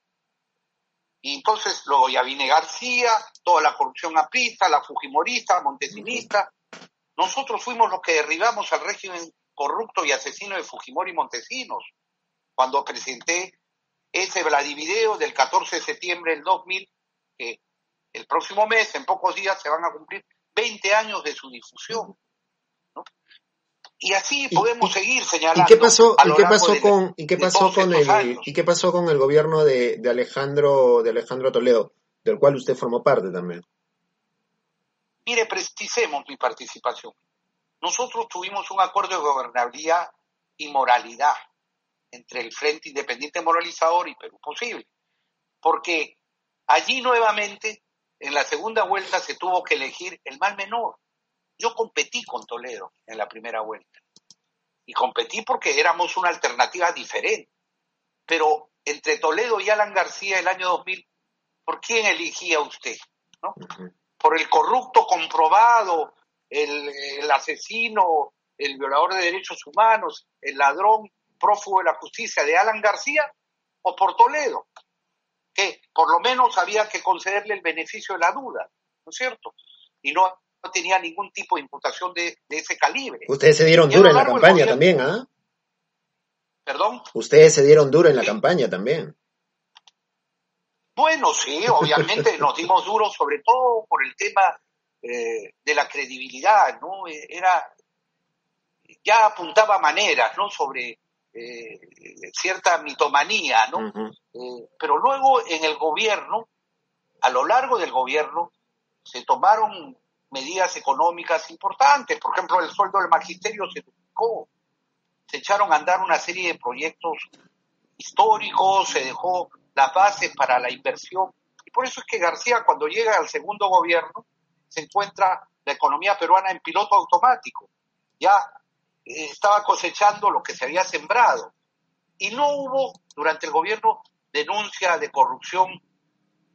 Y entonces luego ya vine García, toda la corrupción aprista, la fujimorista, montesinista. Nosotros fuimos los que derribamos al régimen corrupto y asesino de Fujimori Montesinos, cuando presenté ese Vladivideo del 14 de septiembre del 2000, que el próximo mes, en pocos días, se van a cumplir 20 años de su difusión. ¿no? Y así podemos y- seguir señalando. ¿Y qué pasó, a y lo qué largo pasó de- con, y qué de pasó todos con estos el, años. y qué pasó con el gobierno de, de Alejandro, de Alejandro Toledo, del cual usted formó parte también? Mire, precisemos mi participación. Nosotros tuvimos un acuerdo de gobernabilidad y moralidad entre el Frente Independiente Moralizador y Perú Posible, porque allí nuevamente, en la segunda vuelta, se tuvo que elegir el mal menor. Yo competí con Toledo en la primera vuelta, y competí porque éramos una alternativa diferente, pero entre Toledo y Alan García el año 2000, ¿por quién elegía usted? por el corrupto comprobado, el, el asesino, el violador de derechos humanos, el ladrón prófugo de la justicia de Alan García, o por Toledo, que por lo menos había que concederle el beneficio de la duda, ¿no es cierto? Y no, no tenía ningún tipo de imputación de, de ese calibre. Ustedes se dieron duro en la campaña también, ¿ah? Perdón. Ustedes se dieron duro en la Sí. campaña también. Bueno, sí, obviamente nos dimos duro, sobre todo por el tema eh, de la credibilidad, ¿no? Eh, Era, ya apuntaba maneras, ¿no? Sobre eh, cierta mitomanía, ¿no? Eh, pero luego en el gobierno, a lo largo del gobierno, se tomaron medidas económicas importantes. Por ejemplo, el sueldo del magisterio se duplicó. Se echaron a andar una serie de proyectos históricos, se dejó las bases para la inversión. Y por eso es que García, cuando llega al segundo gobierno, se encuentra la economía peruana en piloto automático. Ya eh, estaba cosechando lo que se había sembrado. Y no hubo durante el gobierno denuncia de corrupción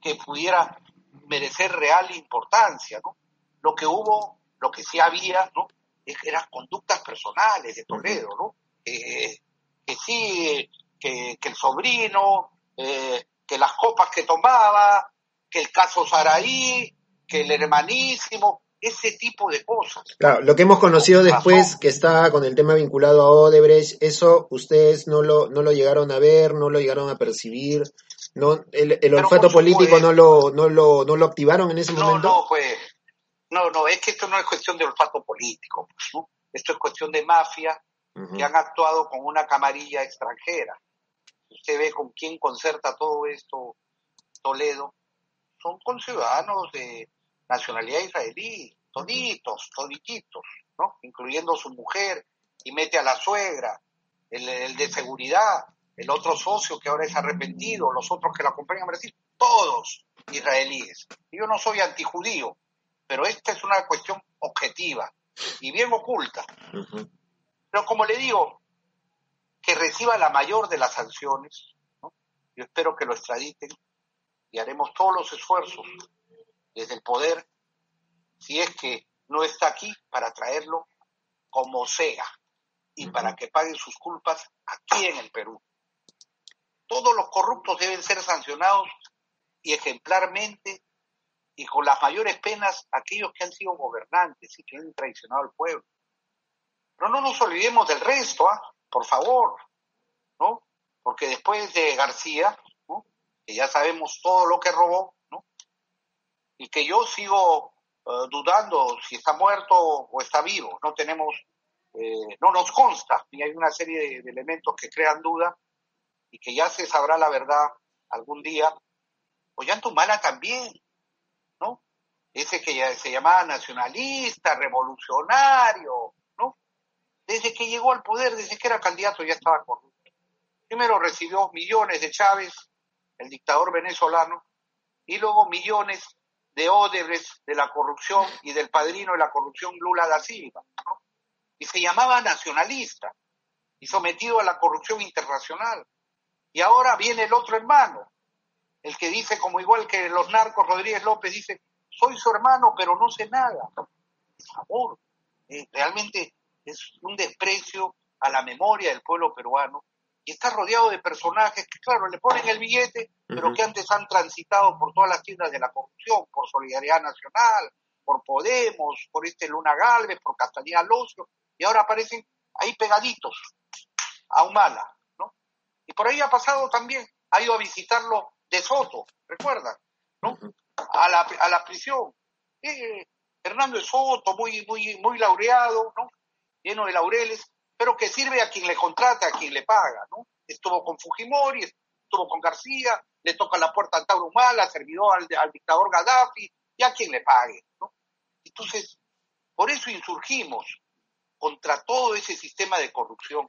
que pudiera merecer real importancia, ¿no? Lo que hubo, lo que sí había, ¿no? Eran conductas personales de Toledo, ¿no? Que sí, que, que el sobrino, eh, que las copas que tomaba, que el caso Saraí, que el hermanísimo, ese tipo de cosas. Claro, lo que hemos conocido Con después, razón. que está con el tema vinculado a Odebrecht, eso ustedes no lo, no lo llegaron a ver, no lo llegaron a percibir, no, el, olfato político no lo, no lo, no lo activaron en ese No, momento. no, pues, no, no, es que esto no es cuestión de olfato político, pues, ¿no? Esto es cuestión de mafia que han actuado con una camarilla extranjera. Usted ve con quién concerta todo esto Toledo. Son con ciudadanos de nacionalidad israelí, toditos, todititos, ¿no? Incluyendo su mujer, y mete a la suegra, el, el de seguridad, el otro socio que ahora es arrepentido, los otros que la acompañan a Brasil, todos israelíes. Yo no soy antijudío, pero esta es una cuestión objetiva y bien oculta. Pero como le digo, que reciba la mayor de las sanciones, ¿no? yo espero que lo extraditen y haremos todos los esfuerzos desde el poder, si es que no está aquí, para traerlo como sea y para que paguen sus culpas aquí en el Perú. Todos los corruptos deben ser sancionados y ejemplarmente y con las mayores penas aquellos que han sido gobernantes y que han traicionado al pueblo. Pero no nos olvidemos del resto, ¿ah? por favor, ¿no? Porque después de García, ¿no? que ya sabemos todo lo que robó. Y que yo sigo eh, dudando si está muerto o está vivo, no tenemos, eh, no nos consta, y hay una serie de, elementos que crean duda y que ya se sabrá la verdad algún día. Ollantumala también, ¿no? Ese que ya se llamaba nacionalista, revolucionario, ¿no? desde que llegó al poder, desde que era candidato, ya estaba corrupto. Primero recibió millones de Chávez, el dictador venezolano, y luego millones de Odebrecht de la corrupción y del padrino de la corrupción Lula da Silva. Y se llamaba nacionalista y sometido a la corrupción internacional. Y ahora viene el otro hermano, el que dice, como igual que los narcos, Rodríguez López dice, soy su hermano, pero no sé nada. Por favor, eh, realmente es un desprecio a la memoria del pueblo peruano y está rodeado de personajes que, claro, le ponen el billete, pero que antes han transitado por todas las tiendas de la corrupción, por Solidaridad Nacional, por Podemos, por este Luna Galvez, por Castaneda Locio, y ahora aparecen ahí pegaditos a Humala, ¿no? Y por ahí ha pasado también, ha ido a visitarlo de Soto, ¿recuerdan? ¿No? A la, a la prisión. Eh, Hernando de Soto, muy, muy, muy laureado, ¿no? Lleno de laureles, pero que sirve a quien le contrata, a quien le paga, ¿no? Estuvo con Fujimori, estuvo con García, le toca la puerta a Tauro Humala, servidor al, al dictador Gaddafi, y a quien le pague, ¿no? Entonces, por eso insurgimos contra todo ese sistema de corrupción.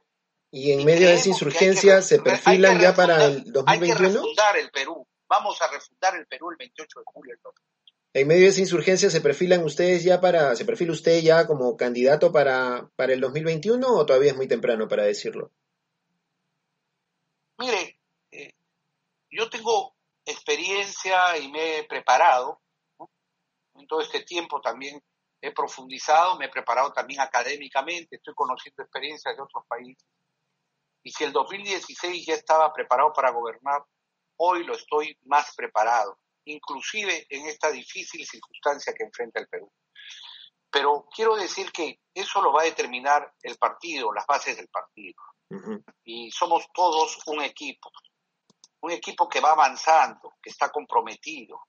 Y en Y medio de esa que que insurgencia se perfilan ya para el Hay que 2021. refundar el Perú. Vamos a refundar el Perú el 28 de julio. del 2021. En medio de esa insurgencia se perfilan ustedes ya para, se perfila usted ya como candidato para, para el 2021 o todavía es muy temprano para decirlo? Mire, eh, yo tengo experiencia y me he preparado. ¿no? En todo este tiempo también he profundizado, me he preparado también académicamente, estoy conociendo experiencias de otros países. Y si el 2016 ya estaba preparado para gobernar, hoy lo estoy más preparado, inclusive en esta difícil circunstancia que enfrenta el Perú. Pero quiero decir que eso lo va a determinar el partido, las bases del partido y somos todos un equipo, un equipo que va avanzando, que está comprometido,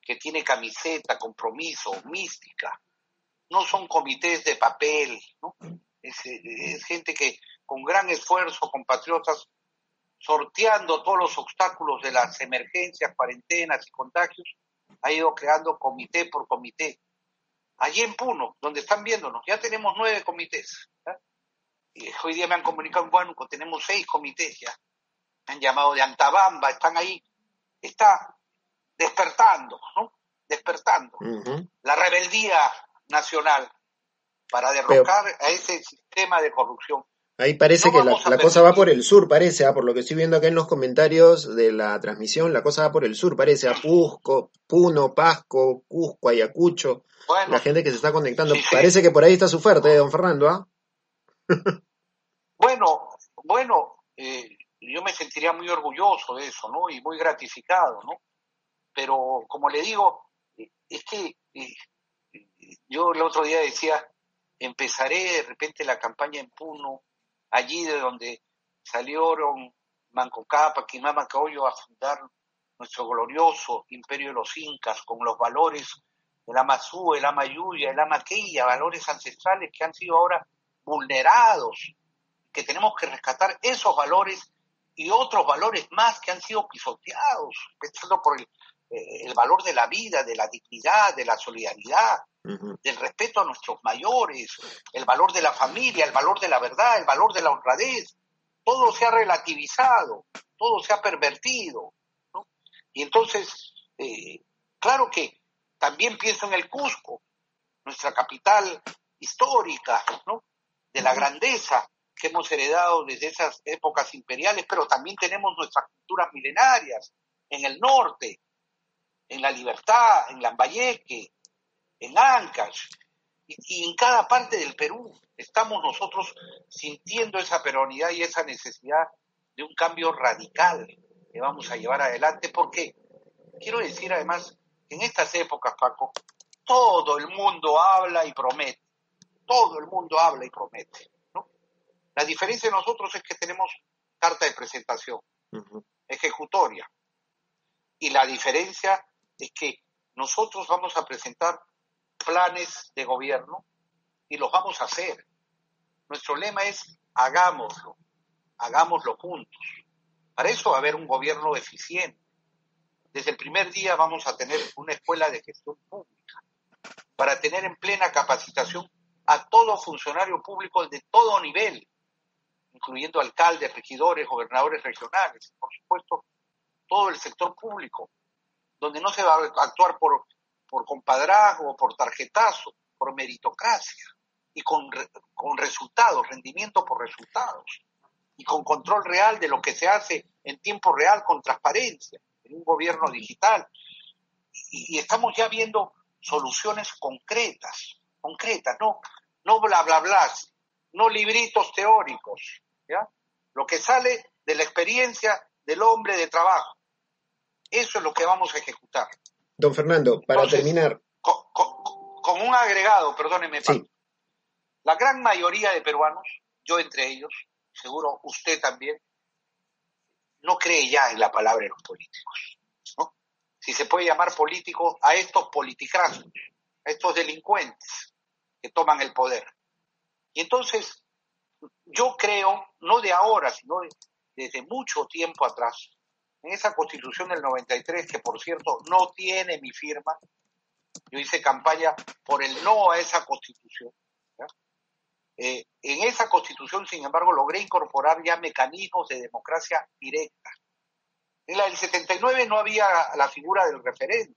que tiene camiseta, compromiso, mística. No son comités de papel, ¿no? Es, es gente que con gran esfuerzo, compatriotas, sorteando todos los obstáculos de las emergencias, cuarentenas y contagios, ha ido creando comité por comité. Allí en Puno, donde están viéndonos, ya tenemos nueve comités. ¿ya? Y hoy día me han comunicado en Huánuco, tenemos seis comités ya. Me han llamado de Antabamba, están ahí. Está despertando, ¿no? Despertando la rebeldía nacional para derrocar a ese sistema de corrupción. Ahí parece No que la, cosa va por el sur, parece, ah, por lo que estoy viendo acá en los comentarios de la transmisión, la cosa va por el sur, parece, a Cusco, Puno, Pasco, Cusco, Ayacucho, Bueno, la gente que se está conectando. Sí, sí. Parece que por ahí está su fuerte, eh, don Fernando, ¿ah? bueno, bueno, eh, yo me sentiría muy orgulloso de eso, ¿no? Y muy gratificado, ¿no? Pero como le digo, es que eh, yo el otro día decía, empezaré de repente la campaña en Puno, allí de donde salieron Manco Cápac y Mama Caollo a fundar nuestro glorioso imperio de los incas con los valores el Amazú, el Amayuya, el Amaqueya, valores ancestrales que han sido ahora vulnerados, que tenemos que rescatar esos valores y otros valores más que han sido pisoteados, empezando por eh, el valor de la vida, de la dignidad, de la solidaridad, Del respeto a nuestros mayores, el valor de la familia, el valor de la verdad, el valor de la honradez. Todo se ha relativizado, todo se ha pervertido. ¿no? Y entonces, eh, claro que también pienso en el Cusco, nuestra capital histórica, ¿no? de la grandeza que hemos heredado desde esas épocas imperiales, pero también tenemos nuestras culturas milenarias en el norte, en la Libertad, en Lambayeque, en Ancash y, y en cada parte del Perú estamos nosotros sintiendo esa peronidad y esa necesidad de un cambio radical que vamos a llevar adelante porque quiero decir además que en estas épocas, Paco, todo el mundo habla y promete, todo el mundo habla y promete. ¿no? La diferencia de nosotros es que tenemos carta de presentación, ejecutoria, y la diferencia es que nosotros vamos a presentar planes de gobierno y los vamos a hacer. Nuestro lema es hagámoslo, hagámoslo juntos. Para eso va a haber un gobierno eficiente. Desde el primer día vamos a tener una escuela de gestión pública para tener en plena capacitación a todo funcionario público de todo nivel, incluyendo alcaldes, regidores, gobernadores regionales, por supuesto, todo el sector público, donde no se va a actuar por, por compadrazgo, por tarjetazo, por meritocracia y con, con resultados, rendimiento por resultados y con control real de lo que se hace en tiempo real con transparencia, en un gobierno digital. Y, estamos ya viendo soluciones concretas, concretas, no, no bla bla bla, no libritos teóricos. Lo que sale de la experiencia del hombre de trabajo. Eso es lo que vamos a ejecutar. Don Fernando, para Entonces, terminar, Con, con- con un agregado, perdóneme, Sí. La gran mayoría de peruanos, yo entre ellos, seguro usted también, no cree ya en la palabra de los políticos. ¿no? Si se puede llamar político a estos politicrazos, a estos delincuentes que toman el poder. Y entonces, yo creo, no de ahora, sino de- desde mucho tiempo atrás, en esa constitución del 93, que por cierto no tiene mi firma, yo hice campaña por el no a esa constitución. Eh, en esa constitución, sin embargo, logré incorporar ya mecanismos de democracia directa. En la del 79 no había la figura del referéndum,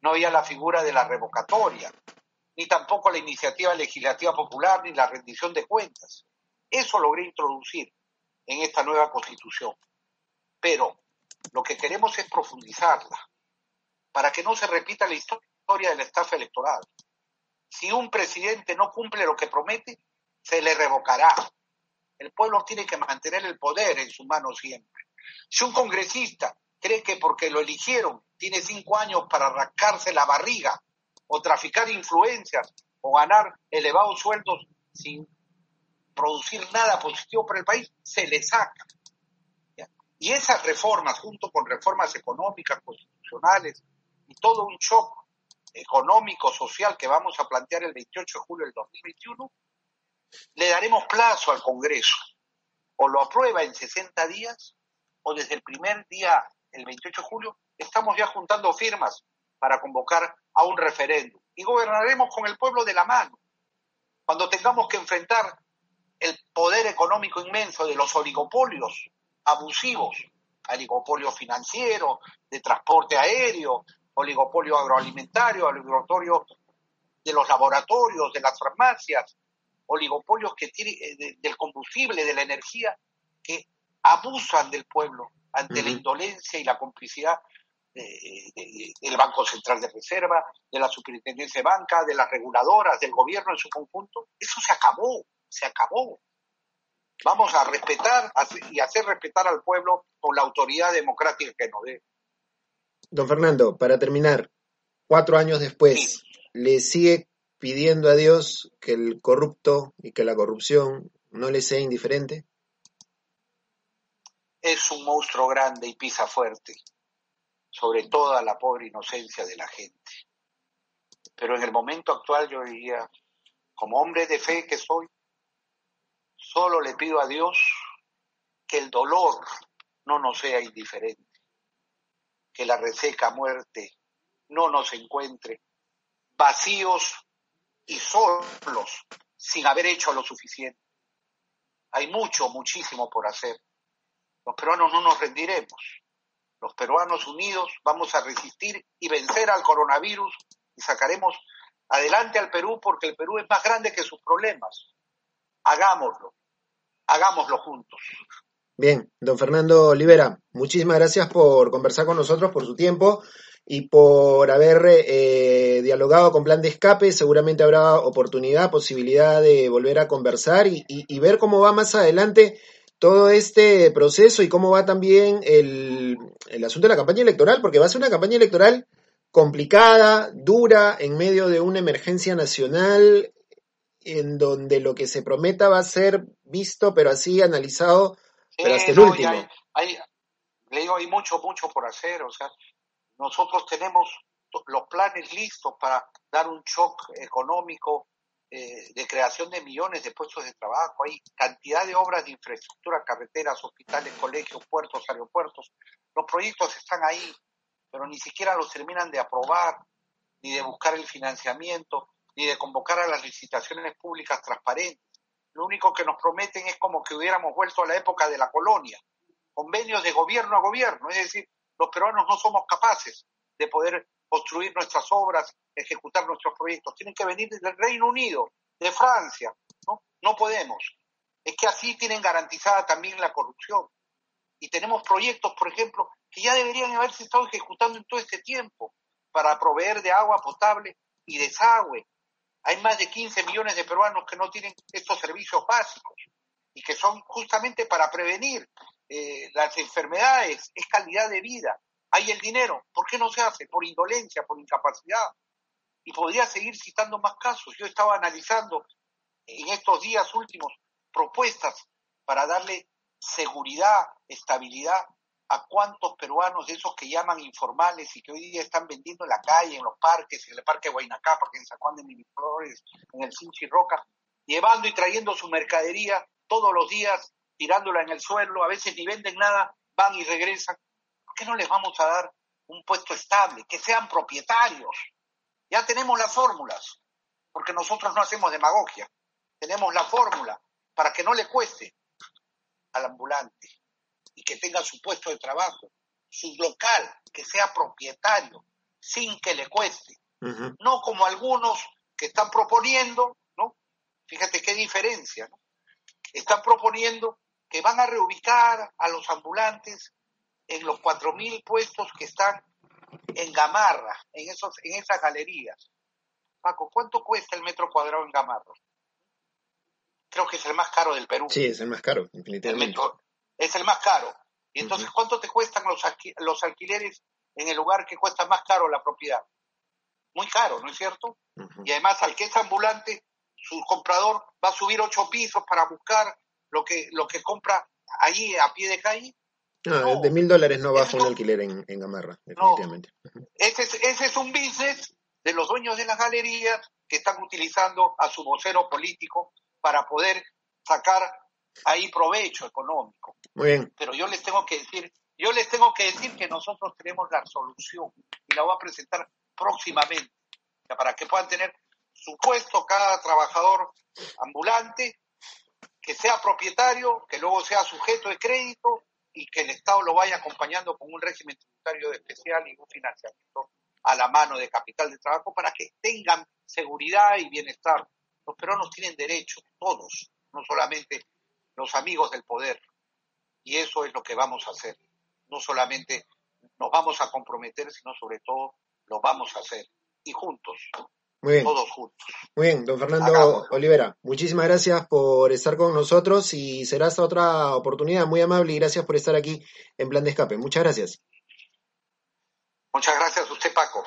no había la figura de la revocatoria, ni tampoco la iniciativa legislativa popular, ni la rendición de cuentas. Eso logré introducir en esta nueva constitución. Pero lo que queremos es profundizarla para que no se repita la historia de la estafa electoral. Si un presidente no cumple lo que promete, se le revocará. El pueblo tiene que mantener el poder en su mano siempre. Si un congresista cree que porque lo eligieron tiene cinco años para arrancarse la barriga o traficar influencias o ganar elevados sueldos sin producir nada positivo para el país, se le saca. Y esas reformas, junto con reformas económicas, constitucionales y todo un shock económico, social que vamos a plantear el 28 de julio del 2021, le daremos plazo al Congreso. O lo aprueba en 60 días, o desde el primer día, el 28 de julio, estamos ya juntando firmas para convocar a un referéndum. Y gobernaremos con el pueblo de la mano. Cuando tengamos que enfrentar el poder económico inmenso de los oligopolios abusivos, oligopolio financiero, de transporte aéreo, oligopolio agroalimentario, oligopolio de los laboratorios, de las farmacias, oligopolios que tiene, eh, de- del combustible, de la energía, que abusan del pueblo ante la indolencia y la complicidad de- de- del Banco Central de Reserva, de la Superintendencia de Banca, de las reguladoras, del gobierno en su conjunto. Eso se acabó, se acabó. Vamos a respetar y hacer respetar al pueblo con la autoridad democrática que nos dé. don Fernando, para terminar, cuatro años después, Sí. ¿le sigue pidiendo a Dios que el corrupto y que la corrupción no le sea indiferente? Es un monstruo grande y pisa fuerte, sobre toda la pobre inocencia de la gente. Pero en el momento actual yo diría, como hombre de fe que soy, solo le pido a Dios que el dolor no nos sea indiferente, que la reseca muerte no nos encuentre vacíos y solos sin haber hecho lo suficiente. Hay mucho, muchísimo por hacer. Los peruanos no nos rendiremos. Los peruanos unidos vamos a resistir y vencer al coronavirus y sacaremos adelante al Perú porque el Perú es más grande que sus problemas. Hagámoslo, hagámoslo juntos. Bien, don Fernando Olivera, muchísimas gracias por conversar con nosotros, por su tiempo y por haber eh, dialogado con Plan de Escape. Seguramente habrá oportunidad, posibilidad de volver a conversar y, ver cómo va más adelante todo este proceso y cómo va también el, el asunto de la campaña electoral, porque va a ser una campaña electoral complicada, dura, en medio de una emergencia nacional, en donde lo que se prometa va a ser visto, pero así analizado pero hasta el no, último. hay- hay- le digo, hay mucho, mucho por hacer. O sea, nosotros tenemos los planes listos para dar un shock económico eh, de creación de millones de puestos de trabajo. Hay cantidad de obras de infraestructura, carreteras, hospitales, colegios, puertos, aeropuertos. Los proyectos están ahí, pero ni siquiera los terminan de aprobar, ni de buscar el financiamiento, ni de convocar a las licitaciones públicas transparentes. Lo único que nos prometen es como que hubiéramos vuelto a la época de la colonia, convenios de gobierno a gobierno, es decir, los peruanos no somos capaces de poder construir nuestras obras, ejecutar nuestros proyectos, tienen que venir del Reino Unido, de Francia, ¿no? No podemos. Es que así tienen garantizada también la corrupción. Y tenemos proyectos, por ejemplo, que ya deberían haberse estado ejecutando en todo este tiempo para proveer de agua potable y desagüe. Hay más de 15 millones de peruanos que no tienen estos servicios básicos y que son justamente para prevenir eh, las enfermedades, es calidad de vida. Hay el dinero, ¿por qué no se hace? Por indolencia, por incapacidad. Y podría seguir citando más casos. Yo estaba analizando en estos días últimos propuestas para darle seguridad, estabilidad a cuántos peruanos de esos que llaman informales y que hoy día están vendiendo en la calle, en los parques, en el parque Guaynacá, porque en San Juan de Miraflores, en el Sinchi Roca, llevando y trayendo su mercadería todos los días, tirándola en el suelo, a veces ni venden nada, van y regresan. ¿Por qué no les vamos a dar un puesto estable, que sean propietarios? Ya tenemos las fórmulas, porque nosotros no hacemos demagogia. Tenemos la fórmula para que no le cueste al ambulante y que tenga su puesto de trabajo, su local, que sea propietario, sin que le cueste. No como algunos que están proponiendo, ¿no? Fíjate qué diferencia, ¿no? Están proponiendo que van a reubicar a los ambulantes en los 4.000 puestos que están en Gamarra, en, esos, en esas galerías. Paco, ¿cuánto cuesta el metro cuadrado en Gamarra? Creo que es el más caro del Perú. Sí, es el más caro, El definitivamente. metro es el más caro. Y entonces. ¿cuánto te cuestan los, los alquileres en el lugar que cuesta más caro la propiedad? Muy caro, ¿no es cierto? Y además, al que es ambulante, su comprador va a subir ocho pisos para buscar lo que, lo que compra allí a pie de calle. No, No. de mil dólares no baja un alquiler en, en Gamarra, definitivamente. Ujú. Ese es, ese es un business de los dueños de las galerías que están utilizando a su vocero político para poder sacar ahí provecho económico. Muy bien. pero yo les tengo que decir, yo les tengo que decir que nosotros tenemos la solución y la voy a presentar próximamente para que puedan tener su puesto cada trabajador ambulante, que sea propietario, que luego sea sujeto de crédito y que el Estado lo vaya acompañando con un régimen tributario especial y un financiamiento a la mano de capital de trabajo para que tengan seguridad y bienestar. Los peruanos tienen derecho, todos, no solamente los amigos del poder. Y eso es lo que vamos a hacer. No solamente nos vamos a comprometer, sino sobre todo lo vamos a hacer. Y juntos, Muy bien. todos juntos. Muy bien, don Fernando. Olivera, muchísimas gracias por estar con nosotros y será hasta otra oportunidad. Muy amable y gracias por estar aquí en Plan de Escape. Muchas gracias. Muchas gracias a usted, Paco.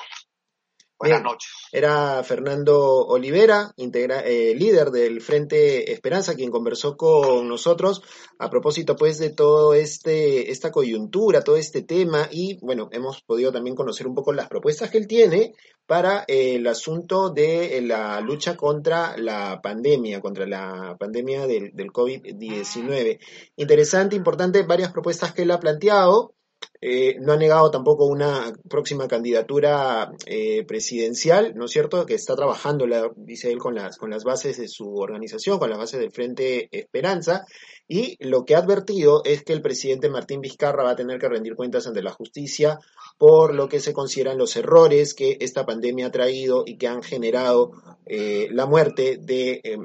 Buenas noches. Era Fernando Olivera, integra- eh, líder del Frente Esperanza, quien conversó con nosotros a propósito pues de todo este esta coyuntura, todo este tema y bueno, hemos podido también conocer un poco las propuestas que él tiene para eh, el asunto de eh, la lucha contra la pandemia, contra la pandemia del, del COVID-19. Interesante, importante, varias propuestas que él ha planteado. Eh, no ha negado tampoco una próxima candidatura eh, presidencial, ¿no es cierto? Que está trabajando, la, dice él, con las, con las bases de su organización, con las bases del Frente Esperanza, y lo que ha advertido es que el presidente Martín Vizcarra va a tener que rendir cuentas ante la justicia por lo que se consideran los errores que esta pandemia ha traído y que han generado eh, la muerte de eh,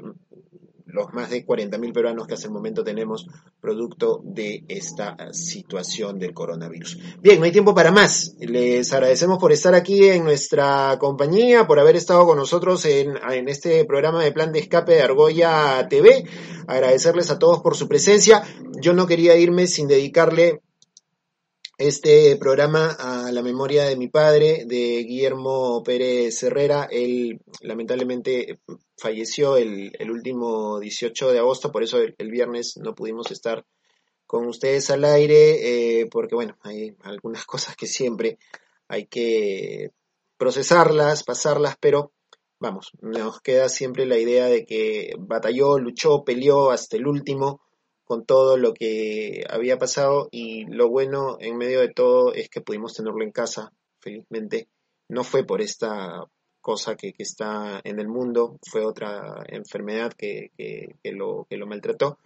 los más de 40.000 peruanos que hasta el momento tenemos producto de esta situación del coronavirus. Bien, no hay tiempo para más. Les agradecemos por estar aquí en nuestra compañía, por haber estado con nosotros en, en este programa de plan de escape de Argolla TV. Agradecerles a todos por su presencia. Yo no quería irme sin dedicarle este programa a la memoria de mi padre, de Guillermo Pérez Herrera. Él lamentablemente falleció el, el último 18 de agosto, por eso el, viernes no pudimos estar con ustedes al aire, eh, porque bueno, hay algunas cosas que siempre hay que procesarlas, pasarlas, pero vamos, nos queda siempre la idea de que batalló, luchó, peleó hasta el último con todo lo que había pasado y lo bueno en medio de todo es que pudimos tenerlo en casa, felizmente. No fue por esta cosa que, que está en el mundo, fue otra enfermedad que, que, que lo, que lo maltrató,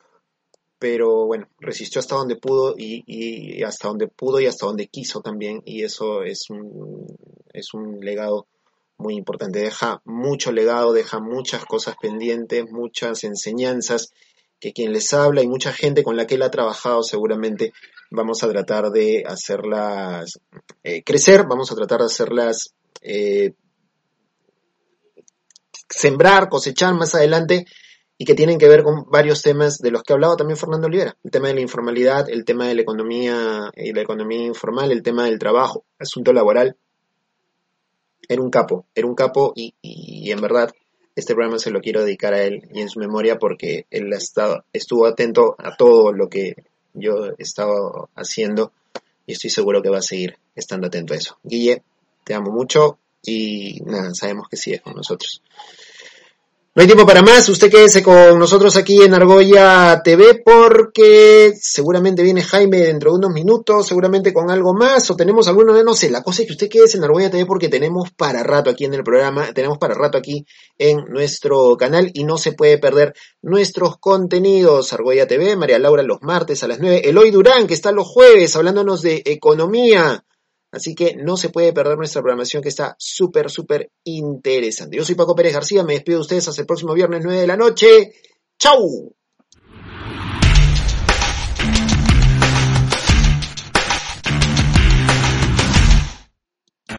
pero bueno, resistió hasta donde pudo y, y hasta donde pudo y hasta donde quiso también, y eso es un, es un legado muy importante, deja mucho legado, deja muchas cosas pendientes, muchas enseñanzas que quien les habla y mucha gente con la que él ha trabajado seguramente vamos a tratar de hacerlas eh, crecer, vamos a tratar de hacerlas eh, sembrar, cosechar más adelante y que tienen que ver con varios temas de los que ha hablado también Fernando Olivera, el tema de la informalidad, el tema de la economía y la economía informal, el tema del trabajo, asunto laboral. Era un capo, era un capo y, y en verdad este programa se lo quiero dedicar a él y en su memoria porque él ha estado, estuvo atento a todo lo que yo he estado haciendo y estoy seguro que va a seguir estando atento a eso. Guille, te amo mucho y nada, sabemos que sigues con nosotros. No hay tiempo para más, usted quédese con nosotros aquí en Argolla TV porque seguramente viene Jaime dentro de unos minutos, seguramente con algo más o tenemos alguno de no sé, la cosa es que usted quédese en Argolla TV porque tenemos para rato aquí en el programa, tenemos para rato aquí en nuestro canal y no se puede perder nuestros contenidos. Argolla TV, María Laura los martes a las 9, Eloy Durán que está los jueves hablándonos de economía. Así que no se puede perder nuestra programación que está súper, súper interesante. Yo soy Paco Pérez García, me despido de ustedes hasta el próximo viernes 9 de la noche. ¡Chau!